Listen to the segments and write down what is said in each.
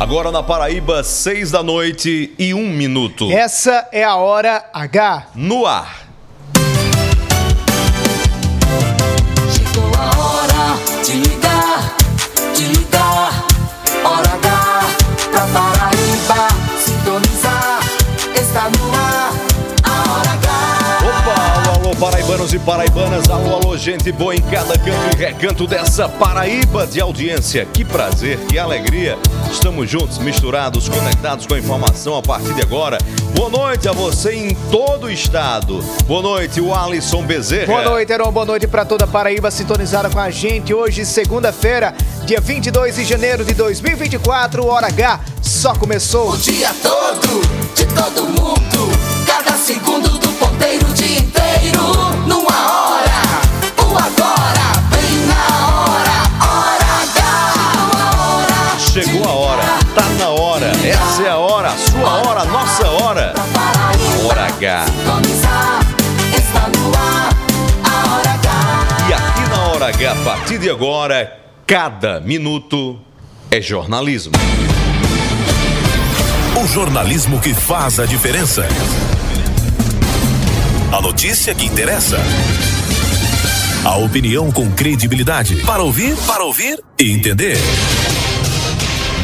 Agora na Paraíba, seis da noite e um minuto. Essa é a hora H. No ar. Chegou a hora de ligar, de ligar. Hora H pra Paraíba sintonizar. Está no ar, a hora H. Opa, alô, alô, paraibanos e paraibanas, alô, alô, gente boa em cada canto e recanto dessa Paraíba de audiência. Que prazer, que alegria. Estamos juntos, misturados, conectados com a informação a partir de agora. Boa noite a você em todo o estado. Boa noite, o Alisson Bezerra. Boa noite, Heron. Boa noite para toda a Paraíba sintonizada com a gente. Hoje, segunda-feira, dia 22 de janeiro de 2024, hora H. Só começou. O dia todo, de todo mundo. Hora, sua hora, nossa hora. Hora H. E aqui na Hora H, a partir de agora, cada minuto é jornalismo. O jornalismo que faz a diferença. A notícia que interessa. A opinião com credibilidade. Para ouvir, para ouvir e entender.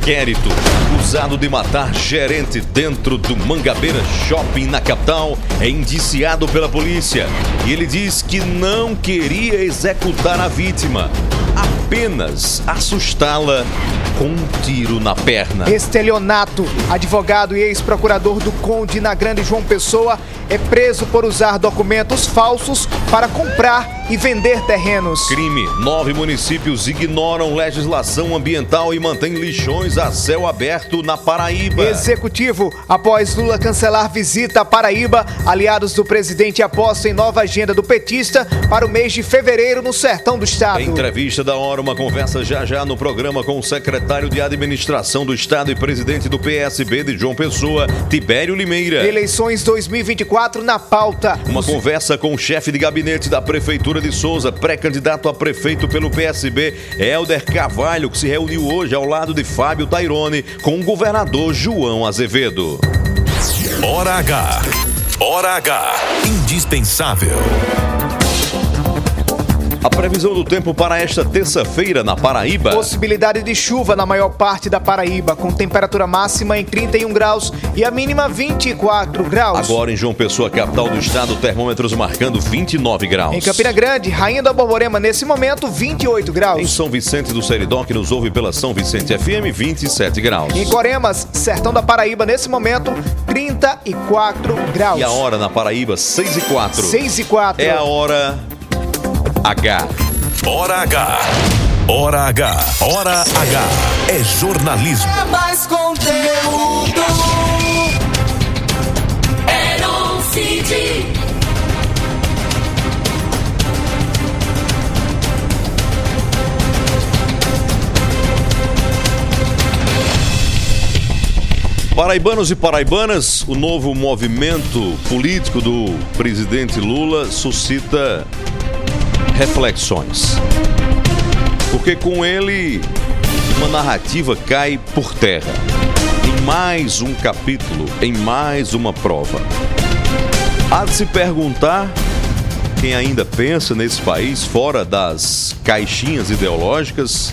Inquérito. Acusado de matar gerente dentro do Mangabeira Shopping na capital é indiciado pela polícia. E ele diz que não queria executar a vítima, apenas assustá-la com um tiro na perna. Estelionato, advogado e ex-procurador do Conde na Grande João Pessoa, é preso por usar documentos falsos para comprar e vender terrenos. Crime: nove municípios ignoram legislação ambiental e mantêm lixões a céu aberto na Paraíba. Executivo, após Lula cancelar visita à Paraíba, aliados do presidente apostam em nova agenda do petista para o mês de fevereiro no sertão do estado. Entrevista da hora, uma conversa já já no programa com o secretário de administração do estado e presidente do PSB de João Pessoa, Tibério Limeira. Eleições 2024 na pauta. Uma conversa com o chefe de gabinete da Prefeitura de Souza, pré-candidato a prefeito pelo PSB, Helder Carvalho, que se reuniu hoje ao lado de Fábio Tairone com o governador João Azevedo. Hora H. Hora H. Indispensável. A previsão do tempo para esta terça-feira na Paraíba. Possibilidade de chuva na maior parte da Paraíba, com temperatura máxima em 31 graus e a mínima 24 graus. Agora em João Pessoa, capital do estado, termômetros marcando 29 graus. Em Campina Grande, Rainha da Borborema, nesse momento, 28 Em graus. São Vicente do Seridó, que nos ouve pela São Vicente FM, 27 graus. Em Coremas, sertão da Paraíba, nesse momento, 34 graus. E a hora na Paraíba, 6 e 4. 6 e 4. É a hora H. Hora H. Hora H. Hora H. É jornalismo. É mais conteúdo. Heron City. Paraibanos e paraibanas, o novo movimento político do presidente Lula suscita reflexões. Porque com ele, uma narrativa cai por terra. Em mais um capítulo, em mais uma prova. Há de se perguntar quem ainda pensa nesse país fora das caixinhas ideológicas,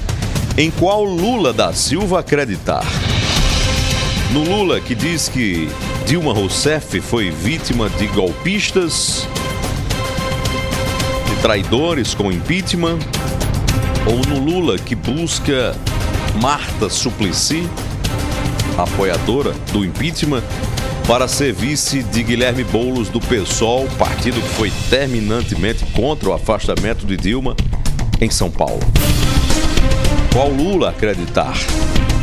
em qual Lula da Silva acreditar. No Lula que diz que Dilma Rousseff foi vítima de golpistas, traidores com impeachment, ou no Lula que busca Marta Suplicy, apoiadora do impeachment, para ser vice de Guilherme Boulos do PSOL, partido que foi terminantemente contra o afastamento de Dilma em São Paulo. Qual Lula acreditar?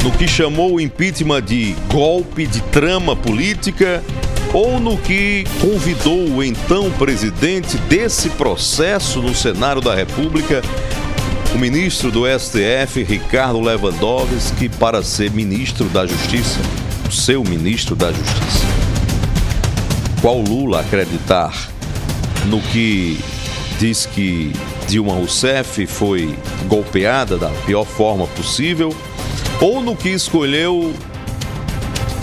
no que chamou o impeachment de golpe de trama política ou no que convidou o então presidente desse processo no Senado da República, o ministro do STF, Ricardo Lewandowski, para ser ministro da Justiça, o seu ministro da Justiça. Qual Lula acreditar no que diz que Dilma Rousseff foi golpeada da pior forma possível, ou no que escolheu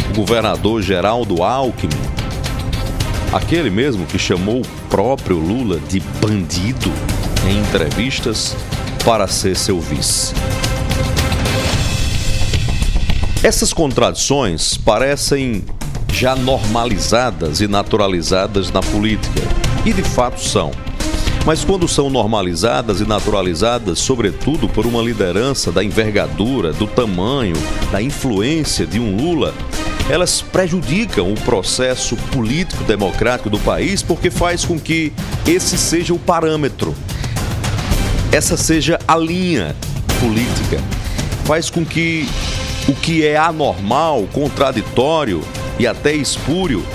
o governador Geraldo Alckmin, aquele mesmo que chamou o próprio Lula de bandido em entrevistas para ser seu vice. Essas contradições parecem já normalizadas e naturalizadas na política, e de fato são. Mas quando são normalizadas e naturalizadas, sobretudo por uma liderança da envergadura, do tamanho, da influência de um Lula, elas prejudicam o processo político democrático do país porque faz com que esse seja o parâmetro, essa seja a linha política, faz com que o que é anormal, contraditório e até espúrio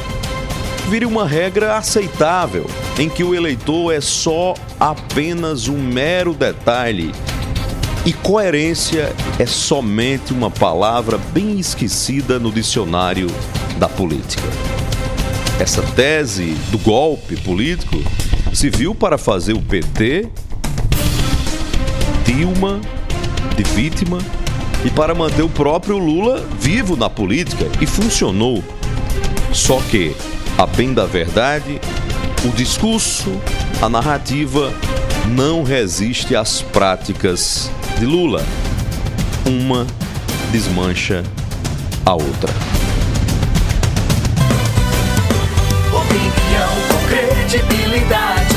vire uma regra aceitável, em que o eleitor é só apenas um mero detalhe e coerência é somente uma palavra bem esquecida no dicionário da política. Essa tese do golpe político se viu para fazer o PT, Dilma, de vítima e para manter o próprio Lula vivo na política e funcionou. Só que a bem da verdade, o discurso, a narrativa não resiste às práticas de Lula. Uma desmancha a outra. Opinião com credibilidade,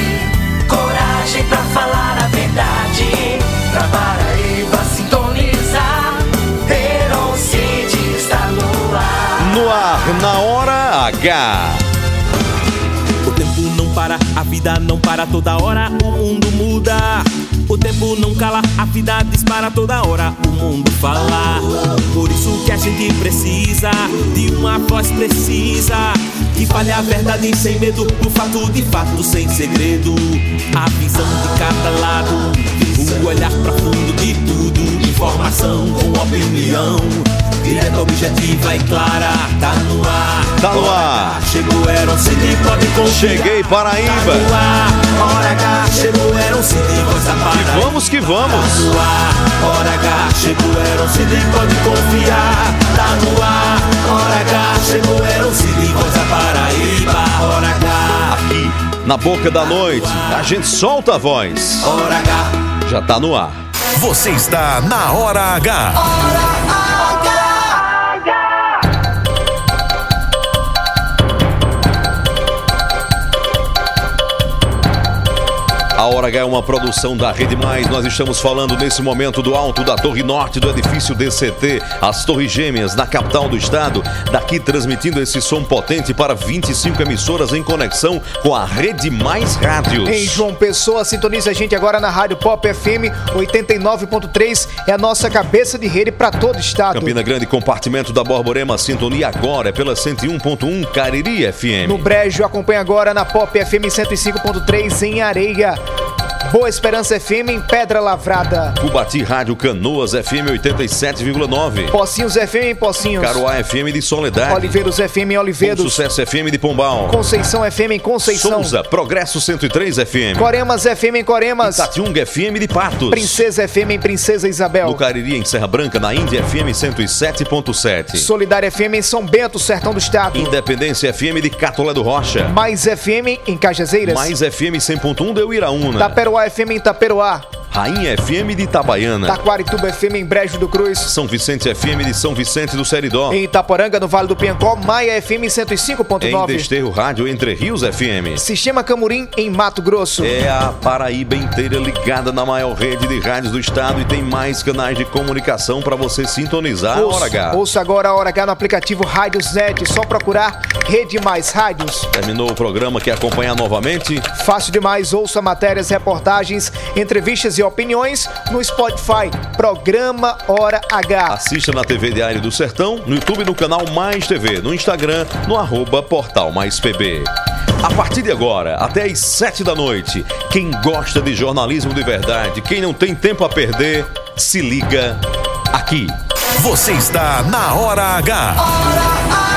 coragem pra falar a verdade. Pra Paraíba sintonizar, Herocide está no ar. No ar, na hora H. O tempo não para, a vida não para toda hora, o mundo muda. O tempo não cala, a vida dispara toda hora, o mundo fala. Por isso que a gente precisa de uma voz precisa. Que fale a verdade sem medo, o fato de fato sem segredo. A visão de cada lado, o olhar profundo de tudo. Informação com opinião, direta, objetiva e clara. Tá no ar, Tá no ar. Chegou, um CD, pode confiar. Cheguei, Paraíba. Tá no ar, hora H, chegou, um CD, voz da E vamos que Tá vamos. no ar, hora H, chegou, um CD, pode confiar. Tá no ar, hora H, chegou, CD, voz da Paraíba. Hora H, Aqui, na boca da noite, a gente solta a voz. hora H. Já tá no ar. Você está na Hora H. A Hora H é uma produção da Rede Mais. Nós estamos falando nesse momento do alto da Torre Norte do edifício DCT, as Torres Gêmeas, na capital do estado. Daqui transmitindo esse som potente para 25 emissoras em conexão com a Rede Mais Rádios. Em João Pessoa, sintoniza a gente agora na Rádio Pop FM 89.3, é a nossa cabeça de rede para todo o estado. Campina Grande, compartimento da Borborema, sintonia agora é pela 101.1 Cariri FM. No Brejo, acompanha agora na Pop FM 105.3 em Areia. Boa Esperança FM em Pedra Lavrada. Cubati Rádio Canoas FM 87,9. Pocinhos FM em Pocinhos. Caruá FM de Soledade. Oliveiros FM em Bom Oliveiros. Sucesso FM de Pombal. Conceição FM em Conceição. Souza, Progresso 103 FM. Coremas FM em Coremas. Tatiunga FM de Patos. Princesa FM em Princesa No Isabel. Cariri, em Serra Branca, na Índia FM 107.7. Solidária FM em São Bento, Sertão do Estado. Independência FM de Catolé do Rocha. Mais FM em Cajazeiras. Mais FM 100.1 de Uiraúna. Taperoá FM em Taperoá. Rainha FM de Itabaiana. Taquarituba FM em Brejo do Cruz. São Vicente FM de São Vicente do Seridó. Em Itaporanga, no Vale do Piancó, Maia FM em Em 105.9. Desterro Rádio Entre Rios FM. Sistema Camurim em Mato Grosso. É a Paraíba inteira ligada na maior rede de rádios do estado e tem mais canais de comunicação para você sintonizar a Hora H. Ouça agora a Hora H no aplicativo Rádios Net. Só procurar Rede Mais Rádios. Terminou o programa, quer acompanhar novamente? Fácil demais, ouça matérias, reportagens, entrevistas e opiniões no Spotify, Programa Hora H. Assista na TV Diário do Sertão, no YouTube no canal Mais TV, no Instagram, no arroba Portal Mais PB. A partir de agora, até às sete da noite, quem gosta de jornalismo de verdade, quem não tem tempo a perder, se liga aqui. Você está na Hora H. Quando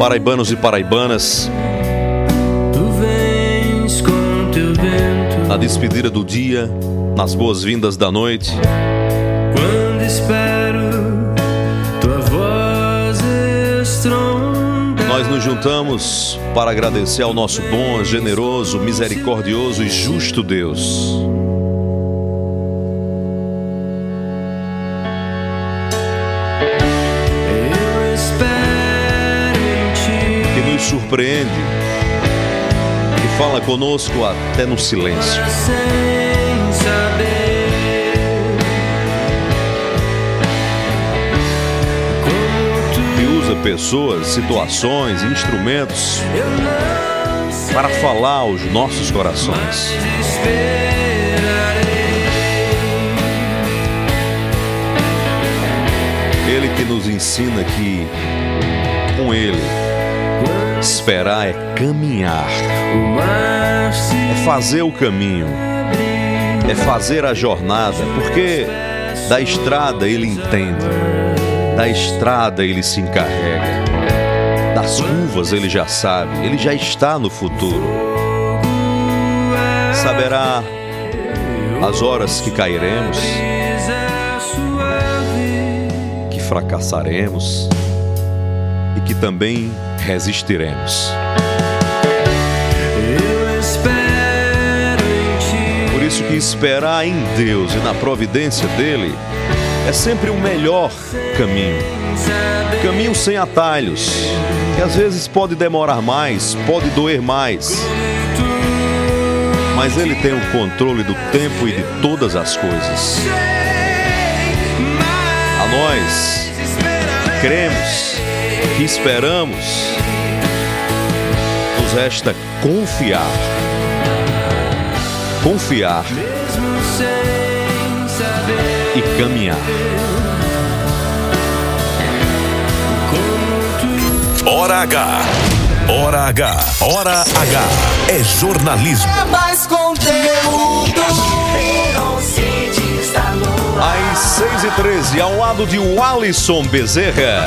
Paraibanos e paraibanas, tu vens com teu vento. na despedida do dia, nas boas-vindas da noite, Quando espero tua voz estronda. nós nos juntamos para agradecer ao nosso bom, generoso, misericordioso e justo Deus. Surpreende e fala conosco até no silêncio. Sem saber E usa pessoas, situações, instrumentos para falar aos nossos corações. Ele que nos ensina que com Ele esperar é caminhar, é fazer o caminho, é fazer a jornada, porque da estrada Ele entende, da estrada Ele se encarrega, das curvas Ele já sabe, Ele já está no futuro. Saberá as horas que cairemos, que fracassaremos e que também resistiremos. Eu espero em ti. Por isso que esperar em Deus e na providência dele é sempre o melhor caminho. Caminho sem atalhos, que às vezes pode demorar mais, pode doer mais. Mas ele tem o controle do tempo e de todas as coisas. A nós cremos, que esperamos, nos resta confiar. Confiar Mesmo sem saber e caminhar. Hora H. Hora H. Hora H. É jornalismo. É mais conteúdo. Às 6 e 13 ao lado de Walisson Bezerra.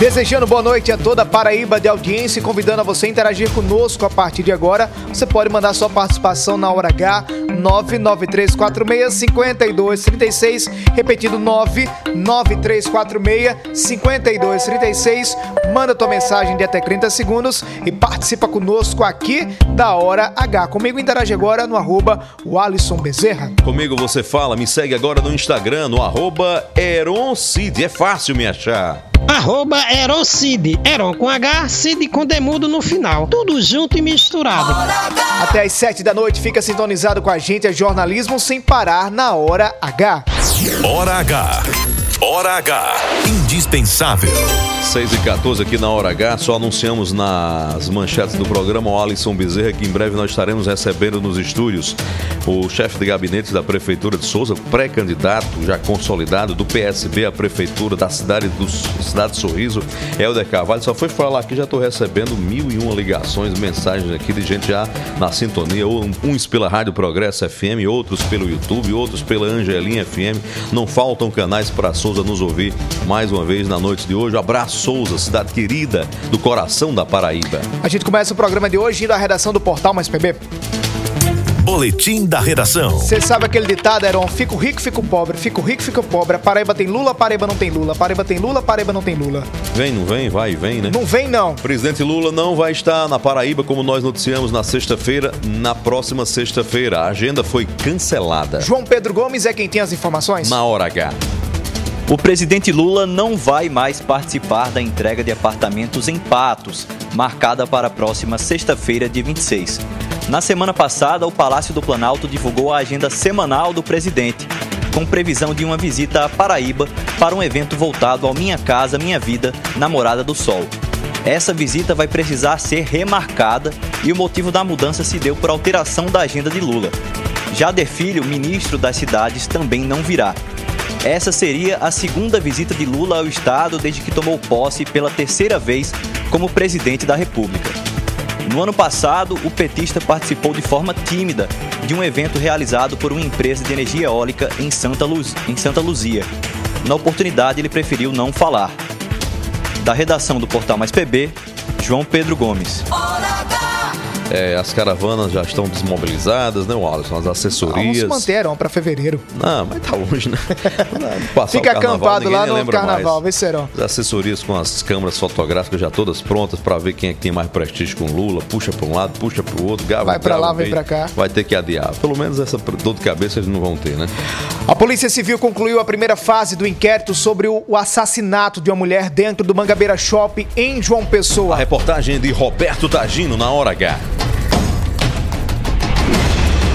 Desejando boa noite a toda a Paraíba de audiência e convidando a você a interagir conosco a partir de agora. Você pode mandar sua participação na hora H 993465236, repetido 993465236. Manda tua mensagem de até 30 segundos e participa conosco aqui da hora H. Comigo interage agora no arroba Alisson Bezerra. Comigo você fala, me segue agora no Instagram, no arroba Eroncid. É fácil me achar. Arroba Eroncid. Eron com H, Cid com demudo no final. Tudo junto e misturado. Até às 7 da noite, fica sintonizado com a gente, é jornalismo sem parar na hora H. Hora H. Hora H. Indispensável. 6 e 14 aqui na Hora H, só anunciamos nas manchetes do programa o Alisson Bezerra que em breve nós estaremos recebendo nos estúdios o chefe de gabinete da Prefeitura de Souza, pré-candidato já consolidado do PSB à Prefeitura da cidade do Cidade Sorriso, Helder Carvalho. Só foi falar aqui, já estou recebendo mil e uma ligações, mensagens aqui de gente já na sintonia, uns pela Rádio Progresso FM, outros pelo YouTube, outros pela Angelinha FM. Não faltam canais para Souza nos ouvir mais uma vez na noite de hoje. Abraço, Souza, cidade querida do coração da Paraíba. A gente começa o programa de hoje indo à redação do Portal Mais PB. Boletim da redação. Você sabe aquele ditado, Heron? Fico rico, fico pobre. Fico rico, fico pobre. A Paraíba tem Lula, a Paraíba não tem Lula. A Paraíba tem Lula, a Paraíba não tem Lula. Vem, não vem? Vai e vem, né? Não vem, não. Presidente Lula não vai estar na Paraíba como nós noticiamos na sexta-feira, na próxima sexta-feira. A agenda foi cancelada. João Pedro Gomes é quem tem as informações? Na hora H. O presidente Lula não vai mais participar da entrega de apartamentos em Patos, marcada para a próxima sexta-feira, de 26. Na semana passada, o Palácio do Planalto divulgou a agenda semanal do presidente, com previsão de uma visita à Paraíba para um evento voltado ao Minha Casa Minha Vida, Namorada do Sol. Essa visita vai precisar ser remarcada e o motivo da mudança se deu por alteração da agenda de Lula. Jader Filho, ministro das cidades, também não virá. Essa seria a segunda visita de Lula ao estado desde que tomou posse pela terceira vez como presidente da República. No ano passado, o petista participou de forma tímida de um evento realizado por uma empresa de energia eólica em Santa, Luz, em Santa Luzia. Na oportunidade, ele preferiu não falar. Da redação do Portal Mais PB, João Pedro Gomes. É, as caravanas já estão desmobilizadas, né, Alisson? As Alguns assessorias. manteram para fevereiro. Não, mas tá longe, né? Passar Fica carnaval, acampado lá no carnaval, mais. vê se serão. As assessorias com as câmeras fotográficas já todas prontas para ver quem é que tem mais prestígio com Lula. Puxa para um lado, puxa para o outro, grava, Vai pra grava, lá, vem pra cá. Vai ter que adiar. Pelo menos essa dor de cabeça eles não vão ter, né? A Polícia Civil concluiu a primeira fase do inquérito sobre o, assassinato de uma mulher dentro do Mangabeira Shopping em João A Pessoa. reportagem de Roberto Tagino na hora H.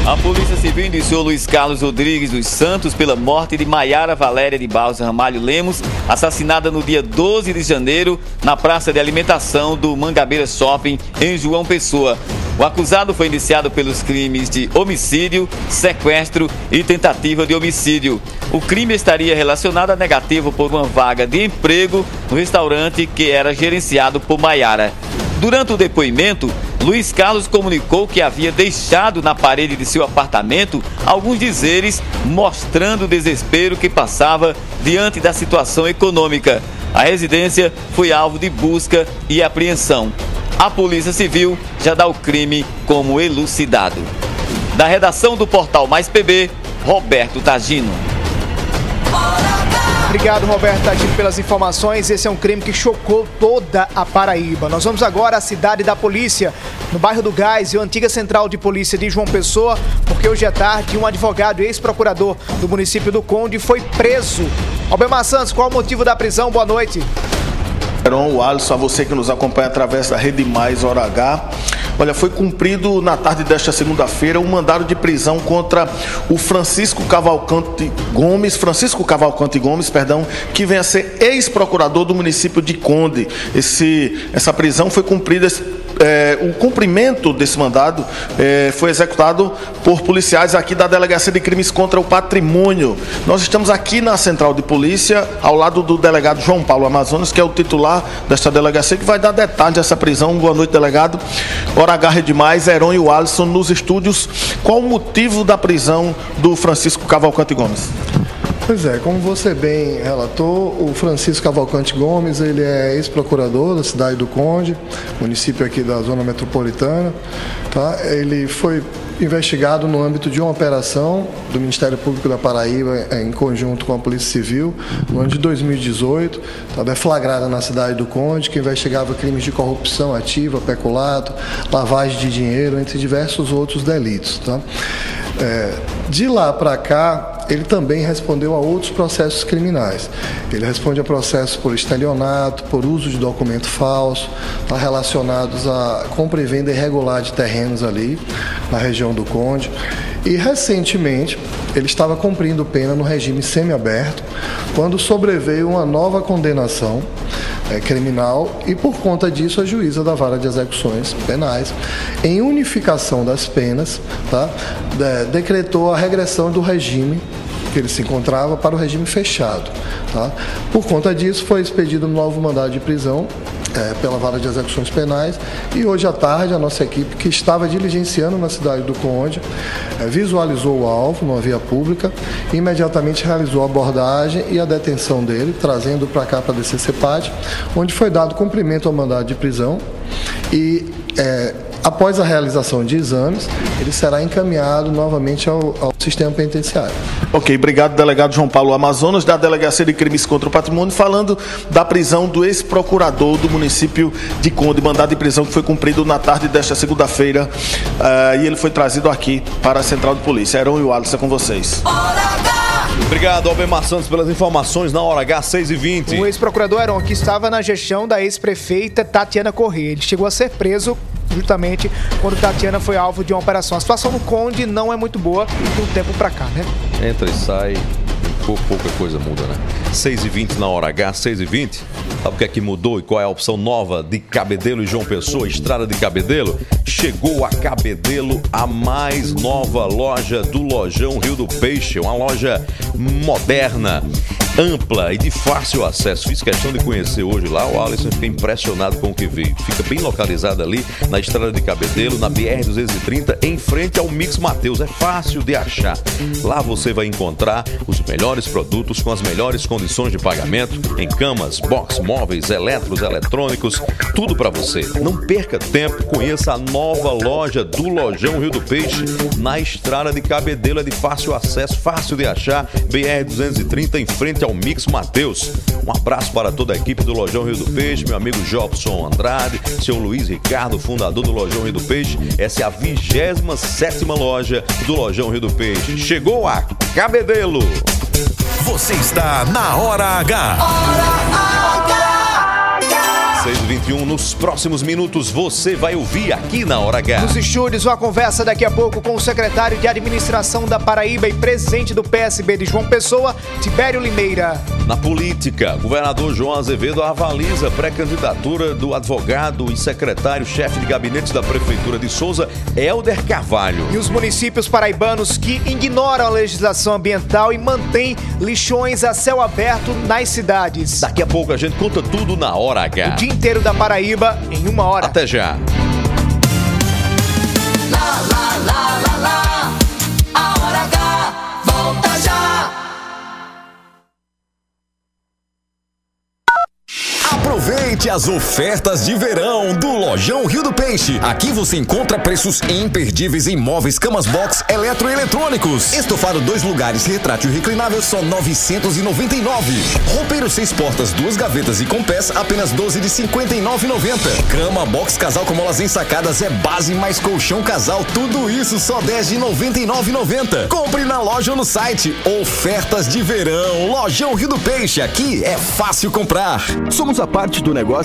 A Polícia Civil indiciou Luiz Carlos Rodrigues dos Santos pela morte de Maiara Valéria de Barros Ramalho Lemos, assassinada no dia 12 de janeiro na praça de alimentação do Mangabeira Shopping, em João Pessoa. O acusado foi indiciado pelos crimes de homicídio, sequestro e tentativa de homicídio. O crime estaria relacionado a negativo por uma vaga de emprego no restaurante que era gerenciado por Maiara. Durante o depoimento, Luiz Carlos comunicou que havia deixado na parede de seu apartamento alguns dizeres mostrando o desespero que passava diante da situação econômica. A residência foi alvo de busca e apreensão. A Polícia Civil já dá o crime como elucidado. Da redação do portal Mais PB, Roberto Tagino. Obrigado, Roberto Tadinho, pelas informações. Esse é um crime que chocou toda a Paraíba. Nós vamos agora à cidade da polícia, no bairro do Gás e a antiga central de polícia de João Pessoa, porque hoje à tarde um advogado e ex-procurador do município do Conde foi preso. Albemar Santos, qual o motivo da prisão? Boa noite. O Alisson, a você que nos acompanha através da Rede Mais Hora H. Olha, foi cumprido na tarde desta segunda-feira um mandado de prisão contra o Francisco Cavalcante Gomes, Francisco Cavalcante Gomes, perdão, que vem a ser ex-procurador do município de Conde. Esse, essa prisão foi cumprida é, o cumprimento desse mandado é, foi executado por policiais aqui da Delegacia de Crimes contra o Patrimônio. Nós estamos aqui na Central de Polícia, ao lado do delegado João Paulo Amazonas, que é o titular desta delegacia, que vai dar detalhes dessa prisão. Boa noite, delegado. Hora H demais, Heron e o Alisson nos estúdios. Qual o motivo da prisão do Francisco Cavalcante Gomes? Pois é, como você bem relatou, o Francisco Cavalcante Gomes, ele é ex-procurador da cidade do Conde, município aqui da zona metropolitana, tá? Ele foi investigado no âmbito de uma operação do Ministério Público da Paraíba eh, em conjunto com a Polícia Civil no ano de 2018, tá? deflagrada na cidade do Conde, que investigava crimes de corrupção ativa, peculato, lavagem de dinheiro, entre diversos outros delitos, tá? É, de lá para cá, ele também respondeu a outros processos criminais. Ele responde a processos por estelionato, por uso de documento falso, tá, relacionados a compra e venda irregular de terrenos ali na região do Conde. E recentemente, ele estava cumprindo pena no regime semiaberto, quando sobreveio uma nova condenação é, criminal e por conta disso a juíza da vara de execuções penais, em unificação das penas, tá, de- decretou a regressão do regime que ele se encontrava para o regime fechado. Tá? Por conta disso, foi expedido um novo mandado de prisão é, pela Vara de Execuções Penais. E hoje à tarde a nossa equipe, que estava diligenciando na cidade do Conde, é, visualizou o alvo numa via pública e imediatamente realizou a abordagem e a detenção dele, trazendo para cá para a DCCPAD, onde foi dado cumprimento ao mandado de prisão e é, após a realização de exames, ele será encaminhado novamente ao, ao sistema penitenciário. Ok, obrigado, delegado João Paulo Amazonas, da Delegacia de Crimes contra o Patrimônio, falando da prisão do ex-procurador do município de Conde, mandado de prisão que foi cumprido na tarde desta segunda-feira eh, e ele foi trazido aqui para a Central de Polícia. Heron e o Alisson é com vocês. Obrigado, Albemar Santos, pelas informações na hora H, 6 e 20 O ex-procurador Heron, que estava na gestão da ex-prefeita Tatiana Corrêa. Ele chegou a ser preso justamente quando Tatiana foi alvo de uma operação. A situação no Conde não é muito boa de um tempo pra cá, né? Entra e sai, pou- pouca coisa muda, né? 6h20 na hora H, 6h20. Sabe o que é que mudou e qual é a opção nova de Cabedelo e João Pessoa, Estrada de Cabedelo? Chegou a Cabedelo, a mais nova loja do Lojão Rio do Peixe, uma loja moderna, ampla e de fácil acesso. Fiz questão de conhecer hoje lá, o Alisson fica impressionado com o que veio. Fica bem localizado ali na Estrada de Cabedelo, na BR-230, em frente ao Mix Mateus. É fácil de achar. Lá você vai encontrar os melhores produtos com as melhores condições de pagamento em camas, box, móveis, eletros, eletrônicos, tudo para você. Não perca tempo, conheça a nova loja do Lojão Rio do Peixe na Estrada de Cabedelo. É de fácil acesso, fácil de achar. BR-230 em frente ao Mix Mateus. Um abraço para toda a equipe do Lojão Rio do Peixe, meu amigo Jobson Andrade, seu Luiz Ricardo, fundador do Lojão Rio do Peixe. Essa é a 27 loja do Lojão Rio do Peixe. Chegou a Cabedelo. Você está na Hora H. 6h21, nos próximos minutos você vai ouvir aqui na Hora H. Nos estúdios, uma conversa daqui a pouco com o secretário de Administração da Paraíba e presidente do PSB de João Pessoa, Tibério Limeira. Na política, governador João Azevedo avaliza a pré-candidatura do advogado e secretário-chefe de gabinete da Prefeitura de Souza, Helder Carvalho. E os municípios paraibanos que ignoram a legislação ambiental e mantêm lixões a céu aberto nas cidades. Daqui a pouco a gente conta tudo na Hora H. Inteiro da Paraíba em uma hora. Até já. Lá, lá, lá, lá, lá. As ofertas de verão do Lojão Rio do Peixe. Aqui você encontra preços imperdíveis em móveis, camas box, eletroeletrônicos. Estofado dois lugares, retrátil reclinável, só 999. Roupeiro seis portas, duas gavetas e com pés, apenas 12 de 59,90. Cama box casal com molas ensacadas é base mais colchão casal, tudo isso só 10 de 99,90. Compre na loja ou no site. Ofertas de verão, Lojão Rio do Peixe. Aqui é fácil comprar. Somos a parte do negócio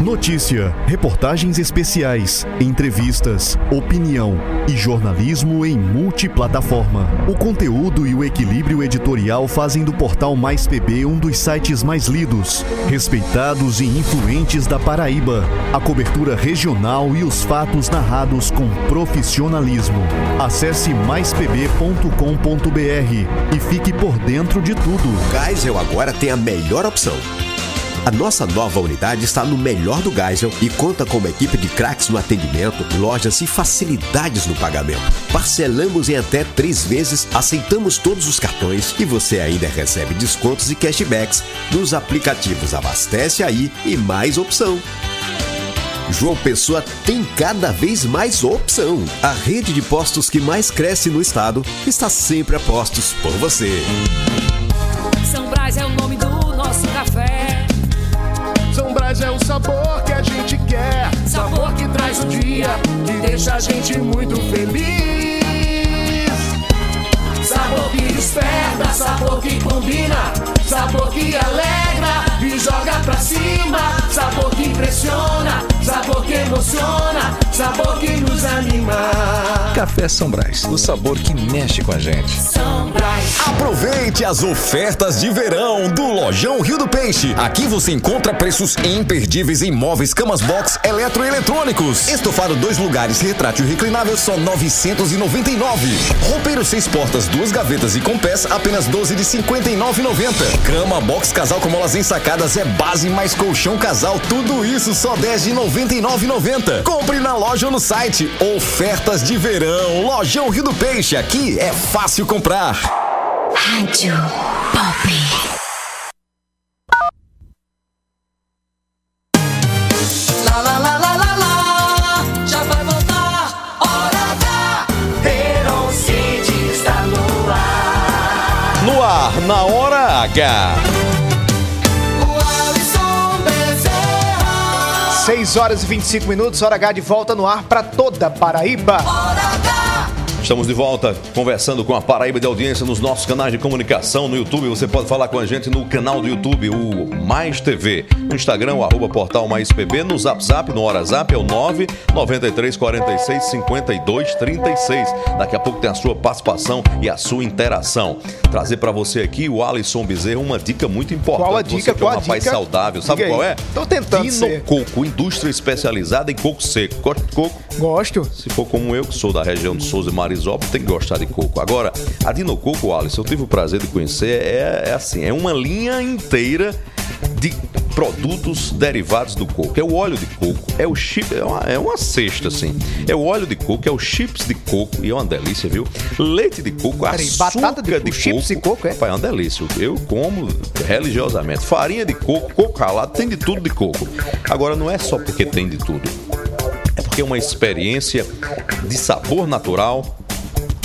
Notícia, reportagens especiais, entrevistas, opinião e jornalismo em multiplataforma. O conteúdo e o equilíbrio editorial fazem do portal Mais PB um dos sites mais lidos, respeitados e influentes da Paraíba. A cobertura regional e os fatos narrados com profissionalismo. Acesse maispb.com.br e fique por dentro de tudo. Geisel agora tem a melhor opção. A nossa nova unidade está no melhor do Geisel e conta com uma equipe de craques no atendimento, lojas e facilidades no pagamento. Parcelamos em até três vezes, aceitamos todos os cartões e você ainda recebe descontos e cashbacks nos aplicativos Abastece Aí e Mais Opção. João Pessoa tem cada vez mais opção. A rede de postos que mais cresce no estado está sempre a postos por você. São Brás é o sabor que a gente quer. Sabor que traz o dia, que deixa a gente muito feliz. Sabor que desperta, sabor que combina. Sabor que alegra e joga pra cima. Sabor que impressiona, sabor que emociona. Sabor que nos anima. Café São Brás, o sabor que mexe com a gente. São Brás. Aproveite as ofertas de verão do Lojão Rio do Peixe. Aqui você encontra preços imperdíveis em móveis, camas box, eletroeletrônicos. Estofado dois lugares, retrátil reclinável, só 999. Roupeiro seis portas, duas gavetas e com pés, apenas 12 de 59,90. Cama box casal com molas ensacadas é base mais colchão casal, tudo isso só 10 de 99,90. Compre na loja loja ou no site. Ofertas de verão. Lojão Rio do Peixe. Aqui é fácil comprar. Rádio Pop. na hora H. 6 horas e 25 minutos, hora H de volta no ar para toda Paraíba. Estamos de volta conversando com a Paraíba de audiência nos nossos canais de comunicação no YouTube. Você pode falar com a gente no canal do YouTube, o Mais TV. No Instagram, o arroba portal Mais PB. No Zap Zap, no Hora Zap, é o 993 46 52 36. Daqui a pouco tem a sua participação e a sua interação. Trazer para você aqui o Alisson Bezerra uma dica muito importante. Qual a Você dica? que é Qual um a rapaz dica? saudável. Sabe qual é? Tô tentando ser. Coco, indústria especializada em coco seco. Gosta de coco? Gosto. Se for como eu, que sou da região de Souza e Marisópolis, tem que gostar de coco. Agora, a Dinococo, Alisson, eu tive o prazer de conhecer, é, é assim, é uma linha inteira de produtos derivados do coco. É o óleo de coco, é o chip, é uma, é uma cesta, assim. É o óleo de coco, é o chips de coco, e é uma delícia, viu? Leite de coco, Peraí, açúcar batata de- de, o chips de coco, é? Rapaz, é uma delícia. Eu como religiosamente. Farinha de coco, coco ralado, tem de tudo de coco. Agora, não é só porque tem de tudo. É porque é uma experiência de sabor natural,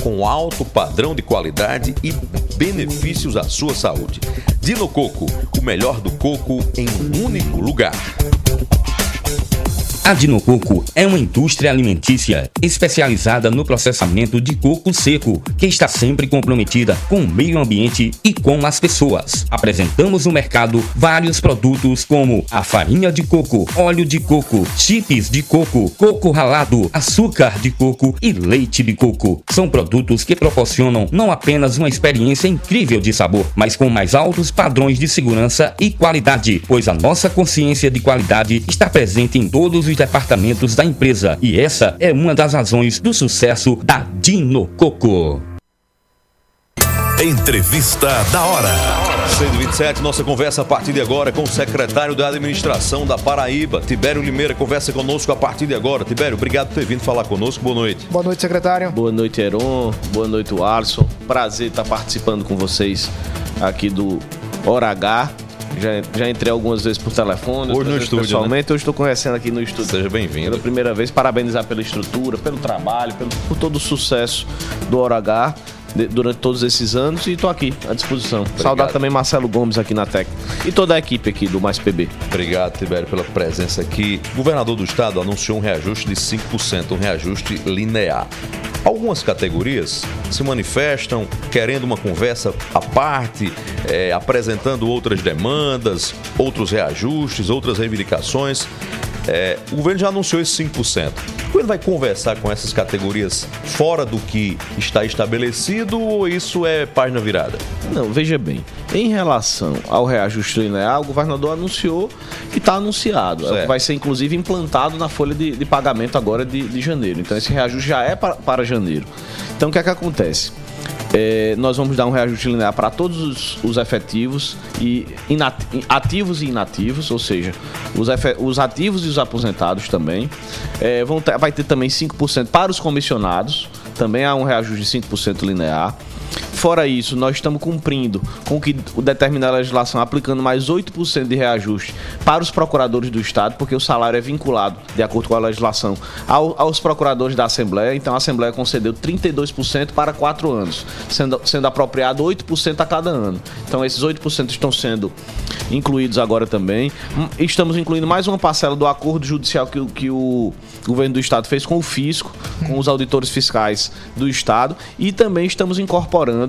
com alto padrão de qualidade e benefícios à sua saúde. Dino Coco, o melhor do coco em um único lugar. A Dinococo é uma indústria alimentícia especializada no processamento de coco seco, que está sempre comprometida com o meio ambiente e com as pessoas. Apresentamos no mercado vários produtos como a farinha de coco, óleo de coco, chips de coco, coco ralado, açúcar de coco e leite de coco. São produtos que proporcionam não apenas uma experiência incrível de sabor, mas com mais altos padrões de segurança e qualidade, pois a nossa consciência de qualidade está presente em todos os departamentos da empresa e essa é uma das razões do sucesso da Dino Coco. Entrevista da hora. 627, nossa conversa a partir de agora com o secretário da Administração da Paraíba, Tibério Limeira, conversa conosco a partir de agora. Tibério, obrigado por ter vindo falar conosco. Boa noite. Boa noite, secretário. Boa noite, Heron. Boa noite, Alisson. Prazer estar participando com vocês aqui do Hora H. Já, já entrei algumas vezes por telefone, Hoje no estúdio, né? pessoalmente. Hoje estou conhecendo aqui no estúdio. Seja bem-vindo. Pela primeira vez, parabenizar pela estrutura, pelo trabalho, pelo, por todo o sucesso do Hora H de- durante todos esses anos e estou aqui à disposição. Saudar também Marcelo Gomes aqui na técnica e toda a equipe aqui do Mais PB. Obrigado, Tibério, pela presença aqui. O governador do estado anunciou um reajuste de 5%, um reajuste linear. Algumas categorias se manifestam querendo uma conversa à parte, eh, apresentando outras demandas, outros reajustes, outras reivindicações. Eh, o governo já anunciou esse 5%. O governo vai conversar com essas categorias fora do que está estabelecido ou isso é página virada? Não, veja bem. Em relação ao reajuste linear, o governador anunciou que está anunciado. É Certo. vai ser, inclusive, implantado na folha de, de pagamento agora de, de janeiro. Então, esse reajuste já é para, para janeiro. Então, o que é que acontece? É, nós vamos dar um reajuste linear para todos os, os efetivos e ativos e inativos, ou seja, os, os ativos e os aposentados também. É, vão ter- vai ter também 5% para os comissionados, também há um reajuste de 5% linear. Fora isso, nós estamos cumprindo com que determina a legislação, aplicando mais 8% de reajuste para os procuradores do Estado, porque o salário é vinculado, de acordo com a legislação, ao- aos procuradores da Assembleia. Então a Assembleia concedeu 32% para quatro anos, sendo, sendo apropriado 8% a cada ano. Então esses 8% estão sendo incluídos agora também. Hum, Estamos incluindo mais uma parcela do acordo judicial que, que o governo do Estado fez com o fisco, com os auditores fiscais do Estado, e também estamos incorporando,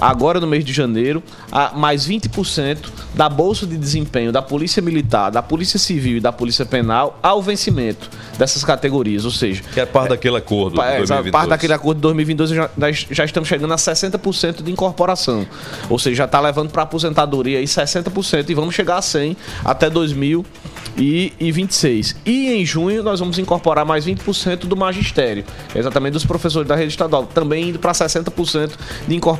agora no mês de janeiro, a mais 20% da bolsa de desempenho da Polícia Militar, da Polícia Civil e da Polícia Penal ao vencimento dessas categorias, ou seja, Que é parte daquele acordo é, 2022. parte daquele acordo de 2022, já, nós já estamos chegando a 60% de incorporação. Ou seja, já está levando para aposentadoria aí 60% e vamos chegar a 100 até 2026. E em junho nós vamos incorporar mais 20% do magistério, exatamente dos professores da rede estadual, também indo para 60% de incorporação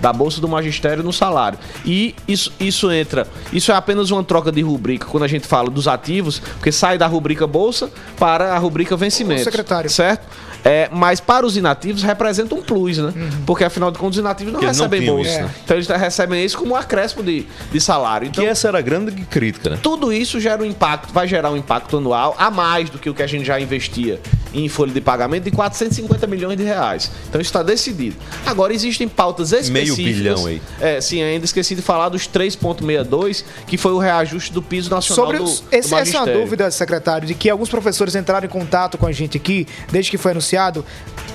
da bolsa do magistério no salário. E isso, isso entra, isso é apenas uma troca de rubrica quando a gente fala dos ativos, porque sai da rubrica bolsa para a rubrica vencimento. secretário. Certo? É, mas para os inativos representa um plus, né? Porque afinal de contas os inativos não Porque não recebem tinham bolsa. isso, né? Então eles recebem isso como um acréscimo de, de salário. Então, Que essa era a grande crítica, né? tudo isso gera um impacto, vai gerar um impacto anual a mais do que o que a gente já investia em folha de pagamento de 450 milhões de reais. Então isso está decidido. Agora existem pautas específicas. bilhão aí. É, sim, ainda esqueci de falar dos 3,62, que foi o reajuste do piso nacional Sobre do, os, do esse, essa é uma magistério. dúvida, secretário, de que alguns professores entraram em contato com a gente aqui, desde que foi anunciado.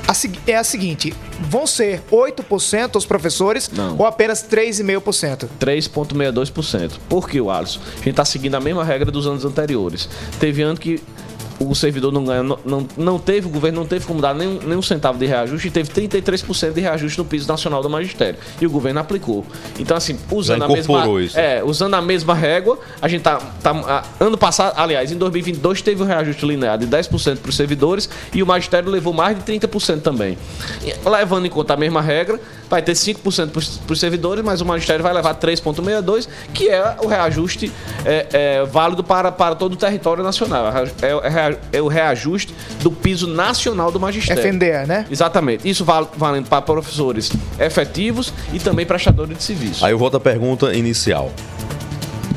A é a seguinte: vão ser 8% os professores ou apenas 3,5%? 3,62%. Por que, Alisson? A gente está seguindo a mesma regra dos anos anteriores. Teve ano que o servidor não ganha, não, não, não teve, o governo não teve como dar nem, nem um centavo de reajuste e teve 33% de reajuste no piso nacional do magistério. E o governo aplicou. Então, assim, usando a mesma. isso. É, usando a mesma régua, a gente tá. tá ano passado, aliás, em 2022 teve um reajuste linear de 10% para os servidores e o magistério levou mais de 30% também. E, levando em conta a mesma regra, vai ter 5% para os servidores, mas o magistério vai levar 3,62%, que é o reajuste é, é, válido para, para todo o território nacional. É, o rea- é o reajuste do piso nacional do magistério. FNDE, né? Exatamente. Isso val- valendo para professores efetivos e também prestadores de serviço. Aí eu volto à pergunta inicial.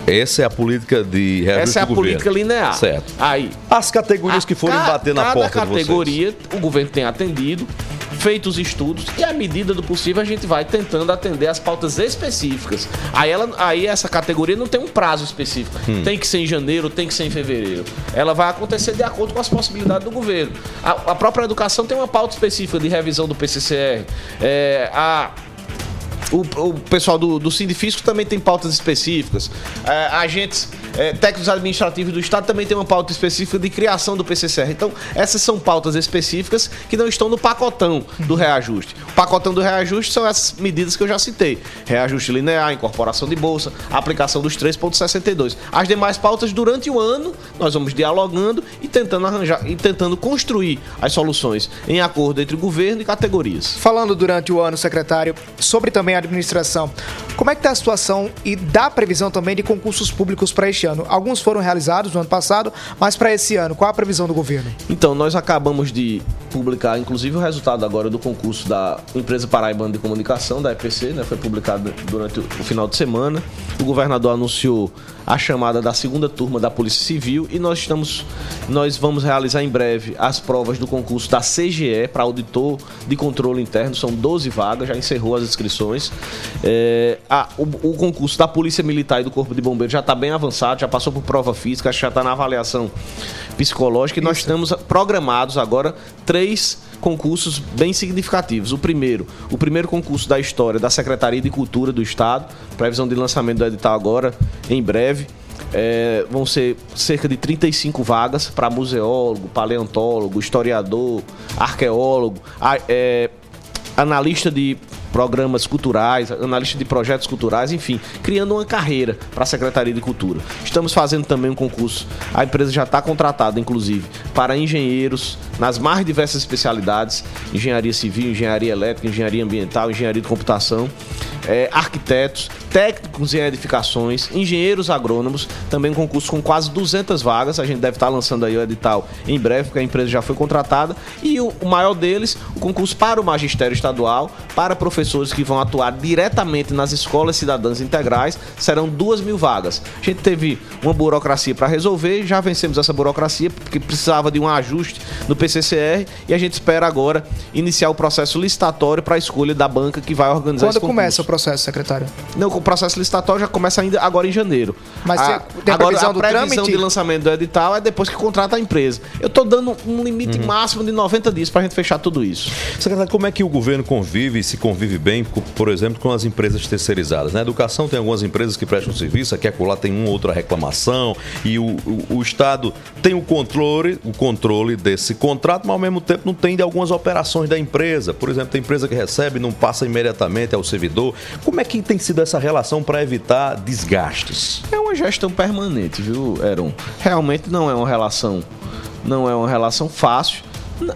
Essa é a política de reajuste Essa é a do governo. política linear. Certo. Aí, As categorias que forem bater na cada porta de vocês. categoria o governo tem atendido, feito os estudos e à medida do possível a gente vai tentando atender as pautas específicas. Aí ela, aí essa categoria não tem um prazo específico. Hum. Tem que ser em janeiro, tem que ser em fevereiro. Ela vai acontecer de acordo com as possibilidades do governo. A, a própria educação tem uma pauta específica de revisão do PCCR. É, a o, o pessoal do, do Sindifisco também tem pautas específicas. É, agentes é, técnicos administrativos do Estado também tem uma pauta específica de criação do PCCR. Então, essas são pautas específicas que não estão no pacotão do reajuste. O pacotão do reajuste são essas medidas que eu já citei: reajuste linear, incorporação de bolsa, aplicação dos 3,62. As demais pautas, durante o ano, nós vamos dialogando e tentando arranjar e tentando construir as soluções em acordo entre governo e categorias. Falando durante o ano, secretário, sobre também a administração, como é que está a situação e dá previsão também de concursos públicos para este ano? Alguns foram realizados no ano passado, mas para esse ano, qual a previsão do governo? Então, nós acabamos de publicar, inclusive, o resultado agora do concurso da Empresa Paraibana de Comunicação, da EPC, né? Foi publicado durante o o final de semana. O governador anunciou a chamada da segunda turma da Polícia Civil e nós estamos, nós vamos realizar em breve as provas do concurso da CGE para auditor de controle interno. São 12 vagas, já encerrou as inscrições. É, a- o, o concurso da Polícia Militar e do Corpo de Bombeiros já está bem avançado, já passou por prova física, já está na avaliação psicológica e nós estamos programados agora três concursos bem significativos. O primeiro, o primeiro concurso da história da Secretaria de Cultura do Estado, previsão de lançamento do edital agora em breve. É, vão ser cerca de 35 vagas para museólogo, paleontólogo, historiador, arqueólogo, a- é, analista de programas culturais, analista de projetos culturais, enfim, criando uma carreira para a Secretaria de Cultura. Estamos fazendo também um concurso, a empresa já está contratada, inclusive, para engenheiros nas mais diversas especialidades, engenharia civil, engenharia elétrica, engenharia ambiental, engenharia de computação, é, arquitetos, técnicos em edificações, engenheiros agrônomos, também um concurso com quase 200 vagas, a gente deve estar lançando aí o edital em breve, porque a empresa já foi contratada, e o, o maior deles, o concurso para o magistério estadual, para professores que vão atuar diretamente nas escolas cidadãs integrais, serão duas mil vagas. A gente teve uma burocracia para resolver, já vencemos essa burocracia, porque precisava de um ajuste no PCCR, e a gente espera agora iniciar o processo licitatório para a escolha da banca que vai organizar Quando esse concurso. começa o processo, secretário? Não, o processo licitatório já começa ainda agora em janeiro. Mas a, tem- a agora, previsão a do previsão trâmite? de lançamento do edital é depois que contrata a empresa. Eu tô dando um limite Uhum. máximo de 90 dias pra gente fechar tudo isso. Secretário, como é que o governo convive, se convive bem, co- por exemplo, com as empresas terceirizadas? Na educação tem algumas empresas que prestam serviço, aqui acolá tem uma ou outra reclamação, e o, o- o Estado tem o controle, o controle desse contrato, mas ao mesmo tempo não tem de algumas operações da empresa. Por exemplo, tem empresa que recebe não passa imediatamente ao servidor. Como é que tem sido essa relação para evitar desgastes? É uma gestão permanente, viu, Eron? Realmente não é uma relação, não é uma relação fácil.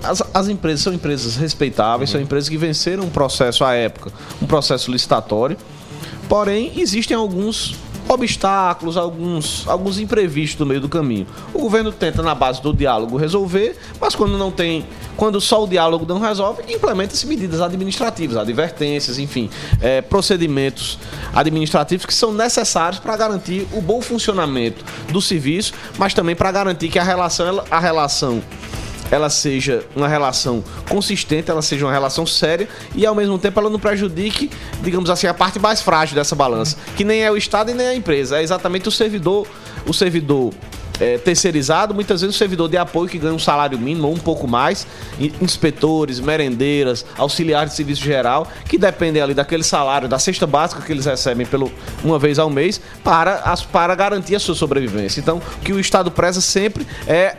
As, as empresas são empresas respeitáveis, são empresas que venceram um processo à época, um processo licitatório. Porém, existem alguns obstáculos, alguns, alguns imprevistos no meio do caminho. O governo tenta, na base do diálogo, resolver, mas quando não tem. Quando só o diálogo não resolve, implementa-se medidas administrativas, advertências, enfim, eh, procedimentos administrativos que são necessários para garantir o bom funcionamento do serviço, mas também para garantir que a relação, ela- a relação ela seja uma relação consistente, ela seja uma relação séria e ao mesmo tempo ela não prejudique, digamos assim, a parte mais frágil dessa balança, que nem é o Estado e nem é a empresa, é exatamente o servidor, o servidor é, terceirizado, muitas vezes o servidor de apoio que ganha um salário mínimo ou um pouco mais, in- inspetores, merendeiras, auxiliares de serviço geral, que dependem ali daquele salário, da cesta básica que eles recebem pelo, uma vez ao mês, para, as, para garantir a sua sobrevivência. Então, o que o Estado preza sempre é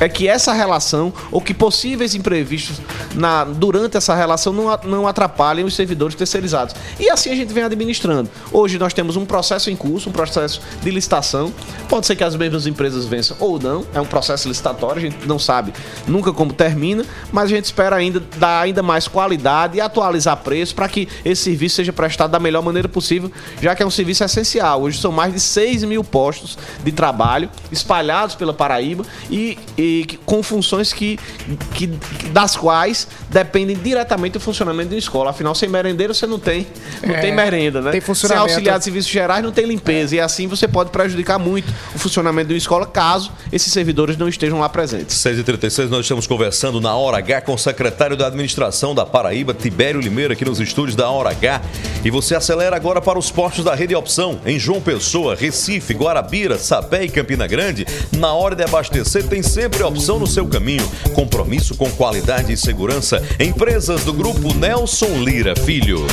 é que essa relação, ou que possíveis imprevistos na, durante essa relação não, não atrapalhem os servidores terceirizados. E assim a gente vem administrando. Hoje nós temos um processo em curso, um processo de licitação. Pode ser que as mesmas empresas vençam ou não. É um processo licitatório, a gente não sabe nunca como termina, mas a gente espera ainda dar ainda mais qualidade e atualizar preço para que esse serviço seja prestado da melhor maneira possível, já que é um serviço essencial. Hoje são mais de 6 mil postos de trabalho espalhados pela Paraíba e, e com funções que, que das quais dependem diretamente do funcionamento de uma escola. Afinal, sem merendeiro você não tem, não É, tem merenda, né? tem funcionamento. Sem auxiliar de serviços gerais não tem limpeza e assim você pode prejudicar muito o funcionamento de uma escola caso esses servidores não estejam lá presentes. 6h36, nós estamos conversando na Hora H com o secretário da Administração da Paraíba, Tibério Limeira, aqui nos estúdios da Hora H. E você acelera agora para os postos da Rede Opção, em João Pessoa, Recife, Guarabira, Sapé e Campina Grande. Na hora de abastecer, tem sempre opção no seu caminho. Compromisso com qualidade e segurança. Empresas do Grupo Nelson Lira Filho.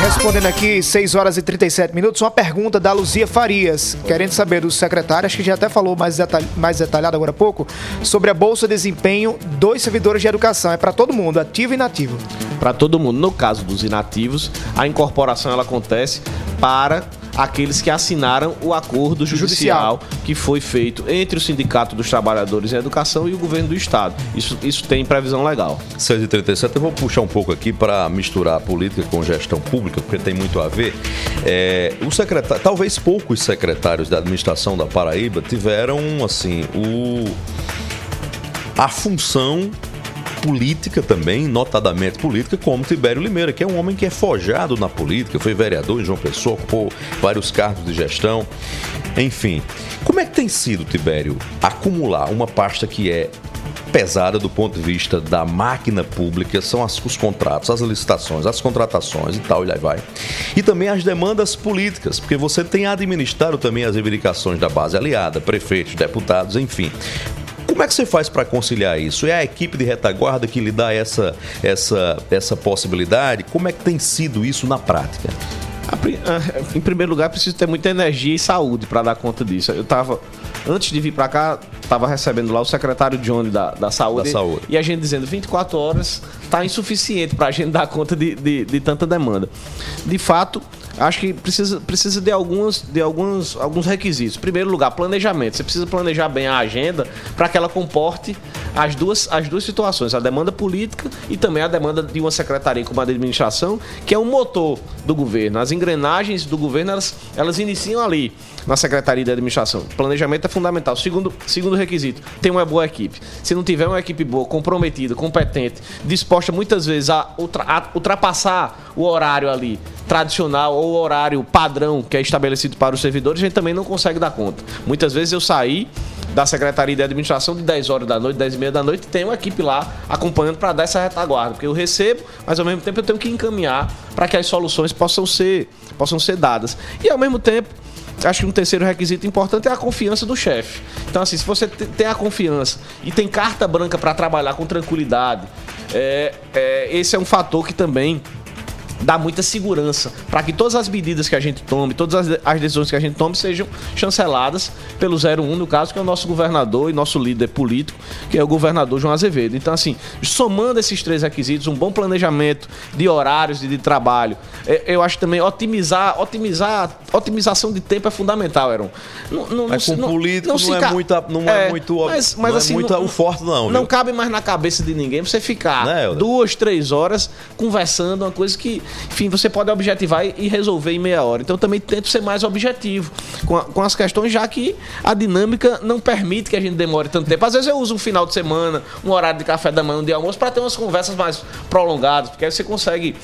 Respondendo aqui, 6 horas e 37 minutos, uma pergunta da Luzia Farias, querendo saber do secretário, acho que já até falou mais, detalh mais detalhado agora há pouco, sobre a Bolsa de Desempenho dos servidores de educação. É para todo mundo, ativo e inativo. Para todo mundo. No caso dos inativos, a incorporação ela acontece para aqueles que assinaram o acordo judicial, que foi feito entre o Sindicato dos Trabalhadores em Educação e o governo do Estado. Isso, isso tem previsão legal. 6h37, eu vou puxar um pouco aqui para misturar política com gestão pública, porque tem muito a ver. É, o secretário, talvez poucos secretários da administração da Paraíba tiveram, assim, o, a função política também, notadamente política, como Tibério Limeira, que é um homem que é forjado na política, foi vereador em João Pessoa, ocupou vários cargos de gestão. Enfim, como é que tem sido, Tibério, acumular uma pasta que é pesada do ponto de vista da máquina pública, são as- os contratos, as licitações, as contratações e tal, e aí vai. E também as demandas políticas, porque você tem administrado também as reivindicações da base aliada, prefeitos, deputados, enfim. Como é que você faz para conciliar isso? É a equipe de retaguarda que lhe dá essa, essa, essa possibilidade? Como é que tem sido isso na prática? Em primeiro lugar, preciso ter muita energia e saúde para dar conta disso. Eu tava, antes de vir para cá, tava recebendo lá o secretário Johnny da, da saúde, Da saúde. e a gente dizendo 24 horas tá insuficiente para a gente dar conta de, de, de tanta demanda. De fato, acho que precisa, precisa de, algumas, de alguns, alguns requisitos. Primeiro lugar, planejamento. Você precisa planejar bem a agenda para que ela comporte as duas, as duas situações, a demanda política e também a demanda de uma secretaria como a de administração, que é o motor do governo. As engrenagens do governo, elas, elas iniciam ali, na Secretaria de Administração. Planejamento é fundamental. Segundo, segundo requisito, ter uma boa equipe. Se não tiver uma equipe boa, comprometida, competente, disposta muitas vezes a, ultra- a ultrapassar o horário ali tradicional ou o horário padrão que é estabelecido para os servidores, a gente também não consegue dar conta. Muitas vezes eu saí da Secretaria de Administração de 10 horas da noite, 10 e meia da noite, tem uma equipe lá acompanhando para dar essa retaguarda, porque eu recebo, mas ao mesmo tempo eu tenho que encaminhar para que as soluções possam ser, possam ser dadas. E ao mesmo tempo, acho que um terceiro requisito importante é a confiança do chefe. Então, assim, se você te- tem a confiança e tem carta branca para trabalhar com tranquilidade, é, é, esse é um fator que também dá muita segurança para que todas as medidas que a gente tome, todas as, as decisões que a gente tome sejam chanceladas pelo 01, no caso, que é o nosso governador e nosso líder político, que é o governador João Azevedo. Então, assim, somando esses três requisitos, um bom planejamento de horários e de trabalho, é, eu acho também otimizar, otimizar, otimização de tempo é fundamental, Aaron. Não, não, Mas com não- político não, se é, ca- muita, não é, muito, mas, mas não assim, é muito não- o forte não, não viu? cabe mais na cabeça de ninguém você ficar Helder? duas, três horas conversando, uma coisa que, Enfim, você pode objetivar e resolver em meia hora. Então eu também tento ser mais objetivo com, a- com as questões, já que a dinâmica não permite que a gente demore tanto tempo. Às vezes eu uso um final de semana, um horário de café da manhã, um dia de almoço, para ter umas conversas mais prolongadas, porque aí você consegue.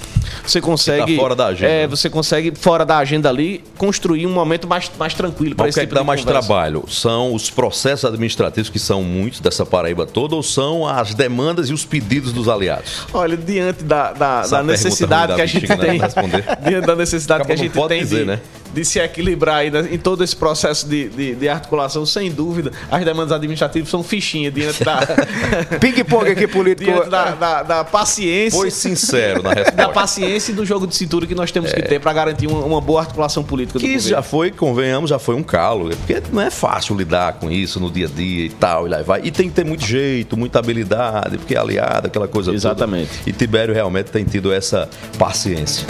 Você consegue. fora da agenda. É, você consegue, fora da agenda ali, construir um momento mais, mais tranquilo para esse que é tipo que dá mais conversa. trabalho? São os processos administrativos, que são muitos dessa Paraíba toda, ou são as demandas e os pedidos dos aliados? Olha, diante da, da, da necessidade que a gente bexiga, né, responder. da necessidade que a Acaba gente pode tem dizer, de, né? De se equilibrar aí né, em todo esse processo de, de, de articulação, sem dúvida, as demandas administrativas são fichinha diante da. Ping-pong aqui político. diante da, da, da paciência. Foi sincero na resposta. Da paciência e do jogo de cintura que nós temos que ter para garantir uma, uma boa articulação política do Que isso governo. já foi, convenhamos, já foi um calo. Porque não é fácil lidar com isso no dia a dia e tal, e lá vai. E tem que ter muito jeito, muita habilidade, porque é aliado, aquela coisa Exatamente. toda. E Tibério realmente tem tido essa paciência.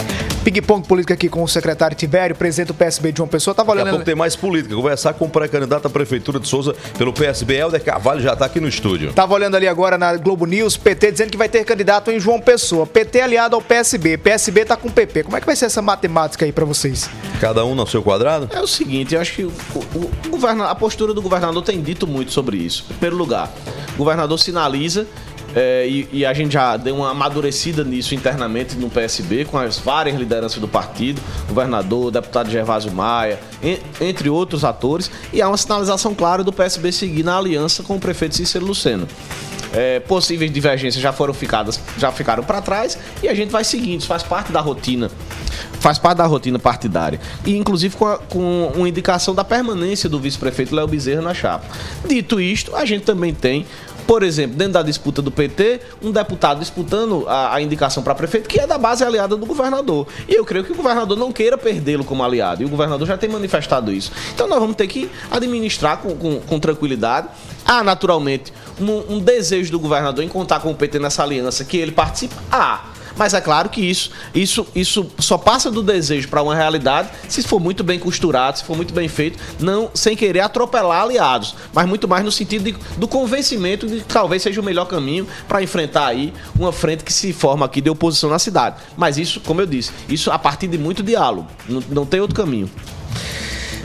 Ping-pong político aqui com o secretário Tibério, presidente do PSB de João Pessoa. Tava Daqui a olhando. pouco tem mais política. Conversar com o pré-candidato à Prefeitura de Souza pelo PSB, Helder Carvalho, já está aqui no estúdio. Tava olhando ali agora na Globo News, PT dizendo que vai ter candidato em João Pessoa. PT aliado ao PSB. PSB tá com PP. Como é que vai ser essa matemática aí pra vocês? Cada um no seu quadrado? É o seguinte, eu acho que o, o- o a postura do governador tem dito muito sobre isso. Em primeiro lugar, o governador sinaliza. É, e, e a gente já deu uma amadurecida nisso internamente no PSB, com as várias lideranças do partido, governador, deputado Gervásio Maia, en- entre outros atores, e há uma sinalização clara do PSB seguir na aliança com o prefeito Cícero Luceno. É, possíveis divergências já foram ficadas, já ficaram para trás e a gente vai seguindo, faz parte da rotina, faz parte da rotina partidária. E inclusive com, a- com uma indicação da permanência do vice-prefeito Léo Bezerra na chapa. Dito isto, a gente também tem por exemplo, dentro da disputa do PT, um deputado disputando a, a indicação para prefeito que é da base aliada do governador. E eu creio que o governador não queira perdê-lo como aliado. E o governador já tem manifestado isso. Então nós vamos ter que administrar com, com- com tranquilidade. Há, naturalmente, um, um desejo do governador em contar com o PT nessa aliança que ele participa. Há. Mas é claro que isso, isso, isso só passa do desejo para uma realidade se for muito bem costurado, se for muito bem feito, não sem querer atropelar aliados, mas muito mais no sentido de- do convencimento de que talvez seja o melhor caminho para enfrentar aí uma frente que se forma aqui de oposição na cidade. Mas isso, como eu disse, isso a partir de muito diálogo, não, não tem outro caminho.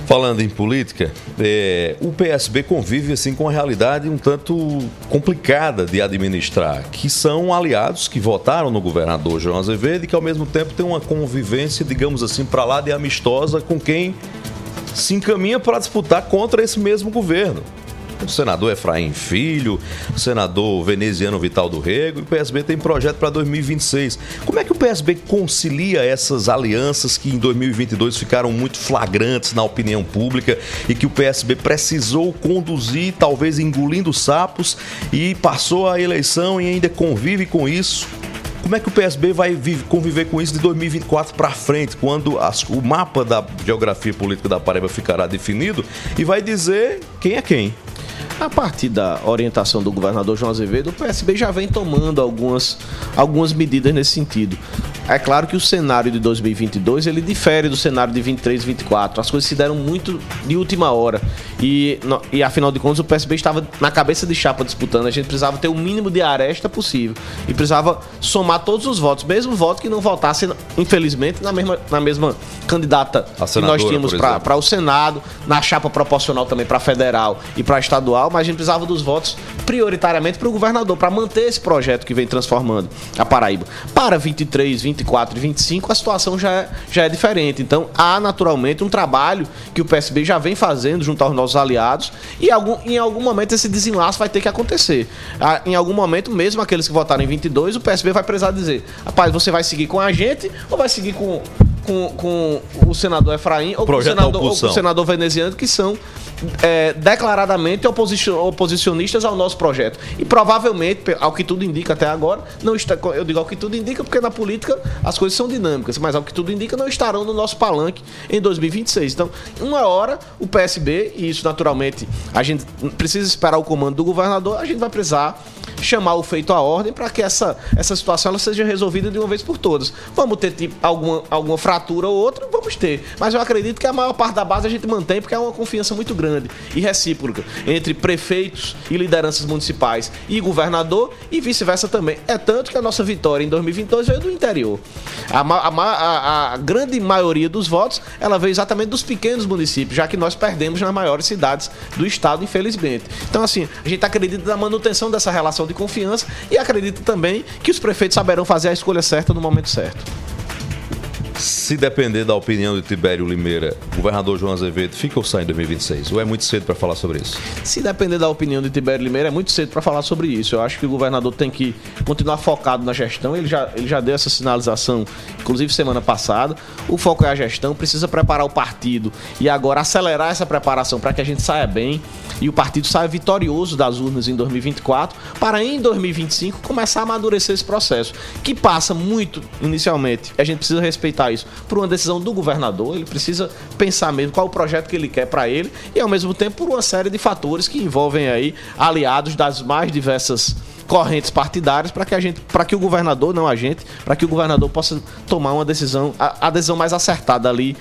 Falando em política, é, o PSB convive assim com uma realidade um tanto complicada de administrar, que são aliados que votaram no governador João Azevedo e que ao mesmo tempo tem uma convivência, digamos assim, para lá de amistosa com quem se encaminha para disputar contra esse mesmo governo. O senador Efraim Filho, o senador veneziano Vital do Rego e o PSB tem projeto para 2026. Como é que o PSB concilia essas alianças que em 2022 ficaram muito flagrantes na opinião pública e que o PSB precisou conduzir, talvez engolindo sapos e passou a eleição e ainda convive com isso? Como é que o PSB vai vive- conviver com isso de 2024 para frente, quando as- o mapa da geografia política da Paraíba ficará definido e vai dizer quem é quem? A partir da orientação do governador João Azevedo, o PSB já vem tomando algumas, algumas medidas nesse sentido. É claro que o cenário de 2022 ele difere do cenário de 23 e 24. As coisas se deram muito de última hora. E, e afinal de contas, o PSB estava na cabeça de chapa disputando. A gente precisava ter o mínimo de aresta possível. E precisava somar todos os votos, mesmo voto que não votasse, infelizmente, na mesma, na mesma candidata que nós tínhamos para o Senado, na chapa proporcional também para federal e para estadual, mas a gente precisava dos votos prioritariamente para o governador, para manter esse projeto que vem transformando a Paraíba. Para 23, 24 e 25, a situação já é, já é diferente. Então, há naturalmente um trabalho que o PSB já vem fazendo junto aos nossos aliados e algum, em algum momento esse desenlace vai ter que acontecer. Ah, Em algum momento, mesmo aqueles que votaram em 22, o PSB vai precisar dizer: rapaz, você vai seguir com a gente ou vai seguir com. Com, com o senador Efraim ou com o senador, ou com o senador veneziano, que são é, declaradamente oposicion- oposicionistas ao nosso projeto. E provavelmente, ao que tudo indica até agora, não está, eu digo ao que tudo indica, porque na política as coisas são dinâmicas, mas ao que tudo indica, não estarão no nosso palanque em 2026. Então, uma hora, o PSB, e isso naturalmente a gente precisa esperar o comando do governador, a gente vai precisar chamar o feito à ordem para que essa, essa situação ela seja resolvida de uma vez por todas. Vamos ter tipo, alguma, alguma fratura ou outra, vamos ter. Mas eu acredito que a maior parte da base a gente mantém porque é uma confiança muito grande e recíproca entre prefeitos e lideranças municipais e governador e vice-versa também. É tanto que a nossa vitória em 2022 veio do interior. A, a a- a grande maioria dos votos ela veio exatamente dos pequenos municípios, já que nós perdemos nas maiores cidades do estado, infelizmente. Então, assim, a gente acredita na manutenção dessa relação de confiança e acredita também que os prefeitos saberão fazer a escolha certa no momento certo. Se depender da opinião de Tibério Limeira, o governador João Azevedo fica ou sai em 2026? Ou é muito cedo para falar sobre isso? Se depender da opinião de Tibério Limeira, é muito cedo para falar sobre isso. Eu acho que o governador tem que continuar focado na gestão. Ele já, ele já deu essa sinalização, inclusive semana passada. O foco é a gestão, precisa preparar o partido e agora acelerar essa preparação para que a gente saia bem e o partido saia vitorioso das urnas em 2024, para em 2025 começar a amadurecer esse processo, que passa muito inicialmente. A gente precisa respeitar isso por uma decisão do governador. Ele precisa pensar mesmo qual o projeto que ele quer para ele e ao mesmo tempo por uma série de fatores que envolvem aí aliados das mais diversas correntes partidárias para que a gente, para que o governador, não a gente, para que o governador possa tomar uma decisão, a, a decisão mais acertada ali